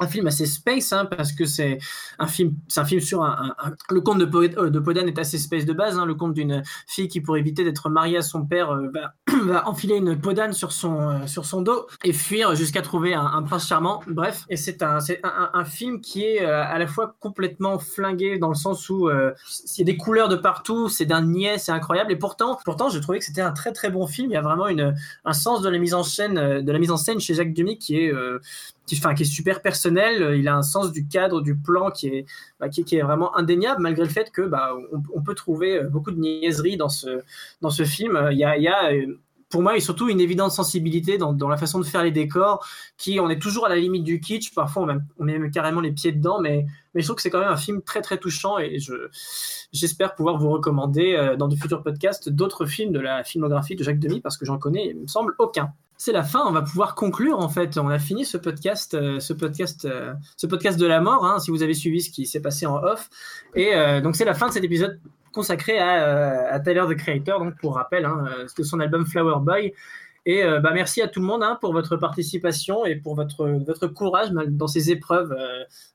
un film assez space hein, parce que c'est un film c'est un film sur un, le conte de, Po- euh, de Podane est assez space de base hein, le conte d'une fille qui pour éviter d'être mariée à son père euh, va, enfiler une podane sur son euh, sur son dos et fuir jusqu'à trouver un, prince charmant. Bref et c'est un c'est un, film qui est à la fois complètement flingué dans le sens où il y a des couleurs de partout c'est d'un niais c'est incroyable. Et pourtant pourtant je trouvais que c'était un très très bon film. Il y a vraiment une un sens de la mise en scène de la mise en scène chez Jacques Demy qui est qui, est super personnel. Euh, Il a un sens du cadre, du plan qui est, bah, vraiment indéniable, malgré le fait que bah, on, peut trouver euh, beaucoup de niaiseries dans ce, film. Euh, Il y a, il y a pour moi, surtout une évidente sensibilité dans, la façon de faire les décors, qui on est toujours à la limite du kitsch. Parfois, on met, carrément les pieds dedans, mais, je trouve que c'est quand même un film très très touchant et je j'espère pouvoir vous recommander dans de futurs podcasts d'autres films de la filmographie de Jacques Demy parce que j'en connais, il me semble, aucun. C'est la fin, on va pouvoir conclure en fait. On a fini ce podcast, euh, ce podcast, euh, ce podcast de la mort. hein, si vous avez suivi ce qui s'est passé en off, et euh, donc c'est la fin de cet épisode consacré à, à Tyler the Creator. Donc pour rappel, hein, de son album Flower Boy. Et bah, merci à tout le monde hein, pour votre participation et pour votre, votre courage dans ces épreuves,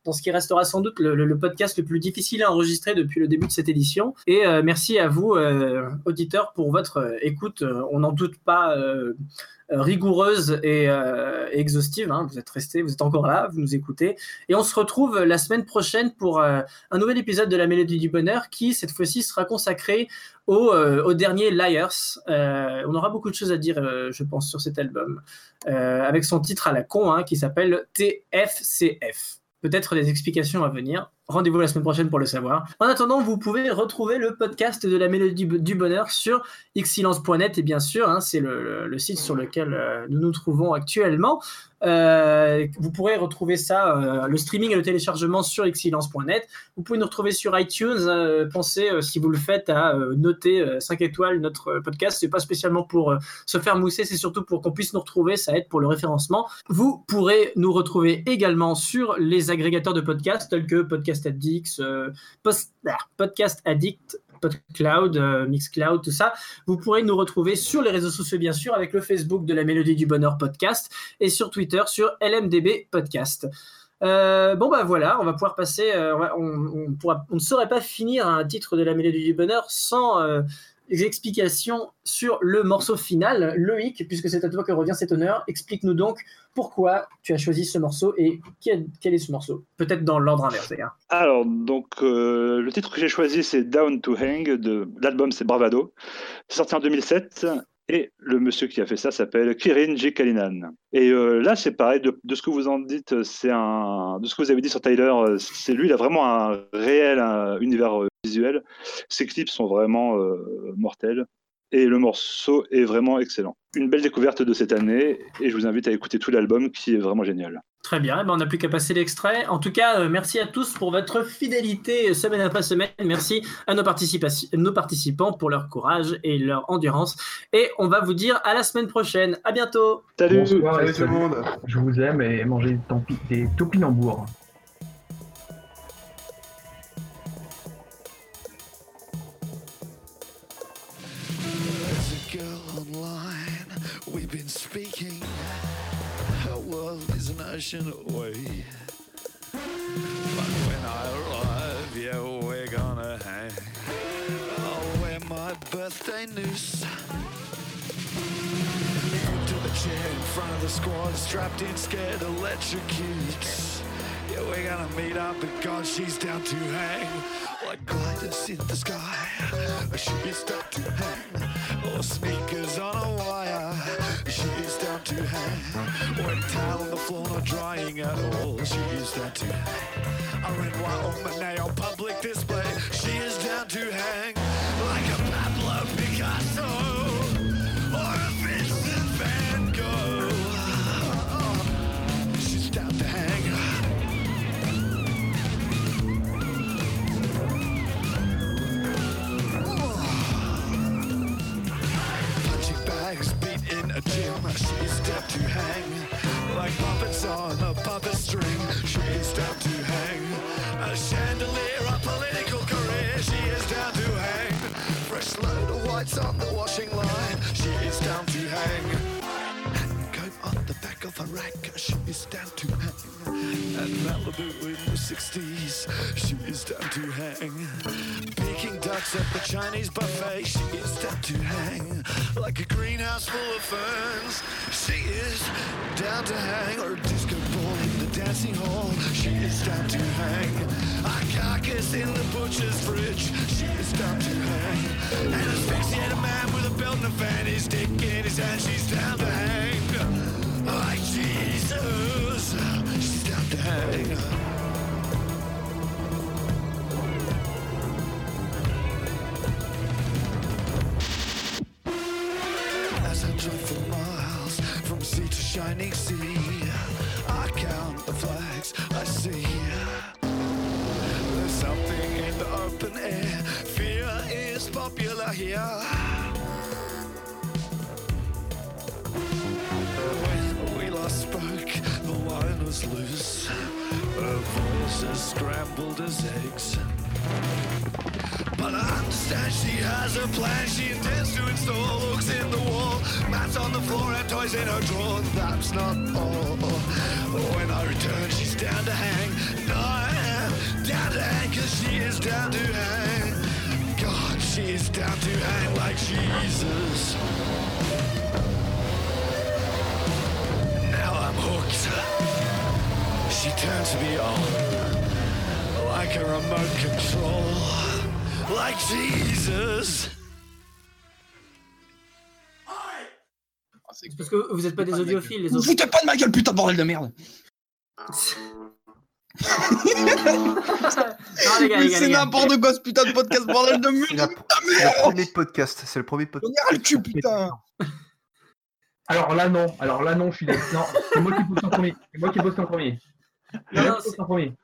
dans ce qui restera sans doute le, le- podcast le plus difficile à enregistrer depuis le début de cette édition. Et merci à vous, auditeurs, pour votre écoute. On n'en doute pas rigoureuse et, euh, exhaustive. hein. Vous êtes restés, vous êtes encore là, vous nous écoutez. Et on se retrouve la semaine prochaine pour euh, un nouvel épisode de La Mélodie du Bonheur qui, cette fois-ci, sera consacré au, euh, au dernier Liars. On aura beaucoup de choses à dire, je pense, sur cet album, avec son titre à la con hein, qui s'appelle TFCF. Peut-être des explications à venir. Rendez-vous la semaine prochaine pour le savoir. En attendant, vous pouvez retrouver le podcast de la Mélodie du Bonheur sur xsilence.net et bien sûr, hein, c'est le, site sur lequel euh, nous nous trouvons actuellement. Euh, vous pourrez retrouver ça, euh, le streaming et le téléchargement sur xsilence.net. Vous pouvez nous retrouver sur iTunes. Euh, pensez, si vous le faites, à noter euh, 5 étoiles notre podcast. C'est pas spécialement pour se faire mousser, c'est surtout pour qu'on puisse nous retrouver. Ça aide pour le référencement. Vous pourrez nous retrouver également sur les agrégateurs de podcasts tels que Podcast Podcast Addict, euh, ah, Podcast Addict, PodCloud, euh, Mixcloud, tout ça. Vous pourrez nous retrouver sur les réseaux sociaux, bien sûr, avec le Facebook de la Mélodie du Bonheur Podcast et sur Twitter sur LMDB Podcast. Euh, bon bah voilà, on va pouvoir passer. on, on- ne saurait pas finir un titre de la Mélodie du Bonheur sans explications sur le morceau final. Loïc, puisque c'est à toi que revient cet honneur, explique-nous donc pourquoi tu as choisi ce morceau et quel, est ce morceau Peut-être dans l'ordre d'ailleurs. Alors, donc, euh, le titre que j'ai choisi, c'est Down to Hang. De, l'album, c'est Bravado. Sorti en 2007. Et le monsieur qui a fait ça s'appelle Kirin J. Kalinan. Et euh, là, c'est pareil, de, ce que vous en dites, c'est un. De ce que vous avez dit sur Tyler, euh, c'est lui, il a vraiment un réel un univers euh, visuel. Ses clips sont vraiment euh, mortels. Et le morceau est vraiment excellent. Une belle découverte de cette année. Et je vous invite à écouter tout l'album qui est vraiment génial. Très bien, eh ben, on n'a plus qu'à passer l'extrait. En tout cas, euh, merci à tous pour votre fidélité euh, semaine après semaine. Merci à nos, nos participants pour leur courage et leur endurance. Et on va vous dire à la semaine prochaine. À bientôt. Bonsoir et salut. Je vous aime et mangez des topinambours. Is away. But when I arrive, yeah, we're gonna hang. I'll wear my birthday noose. To the chair in front of the squad, strapped in, scared, electrocute. Yeah, we're gonna meet up, but God, she's down to hang. Like gliders in the sky, she is down to hang. Or sneakers on a wire, When towel on the floor not drying at all, she is down to hang. A red, white, or Monet on public display, she is down to hang. Like a Pablo Picasso, in a gym. She is down to hang. Like puppets on a puppet string. Rack. She is down to hang. And Malibu in the 60s. She is down to hang. Peking ducks at the Chinese buffet. She is down to hang. Like a greenhouse full of ferns. She is down to hang. Or a disco ball in the dancing hall. She is down to hang. A carcass in the butcher's fridge. She is down to hang. And asphyxiate a man with a belt and a fan. His dick in his hand. She's down to hang. To hang. As I drive for miles from sea to shining sea, I count the flags I see. There's something in the open air. Fear is popular here. Loose. Her voice as scrambled as eggs. But I understand she has a plan. She intends to install hooks in the wall, mats on the floor, and toys in her drawer. That's not all. When I return, she's down to hang. No, I am down to hang, cause she is down to hang. God, she is down to hang like Jesus. She turns me on like a remote control. Like Jesus. C'est parce que vous n'êtes pas des audiophiles, les Vous autres. foutez pas de ma gueule, putain de bordel de merde C'est n'importe quoi ce putain de podcast, bordel de merde c'est le premier podcast. C'est le premier podcast. On le cul, putain Alors là, non. Alors là, non, je suis d'accord. Non, c'est moi qui poste en premier. C'est moi qui poste en premier. Non, non, c'est.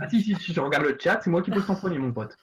Ah si, si, si, je regarde le chat, c'est moi qui poste en premier, mon pote.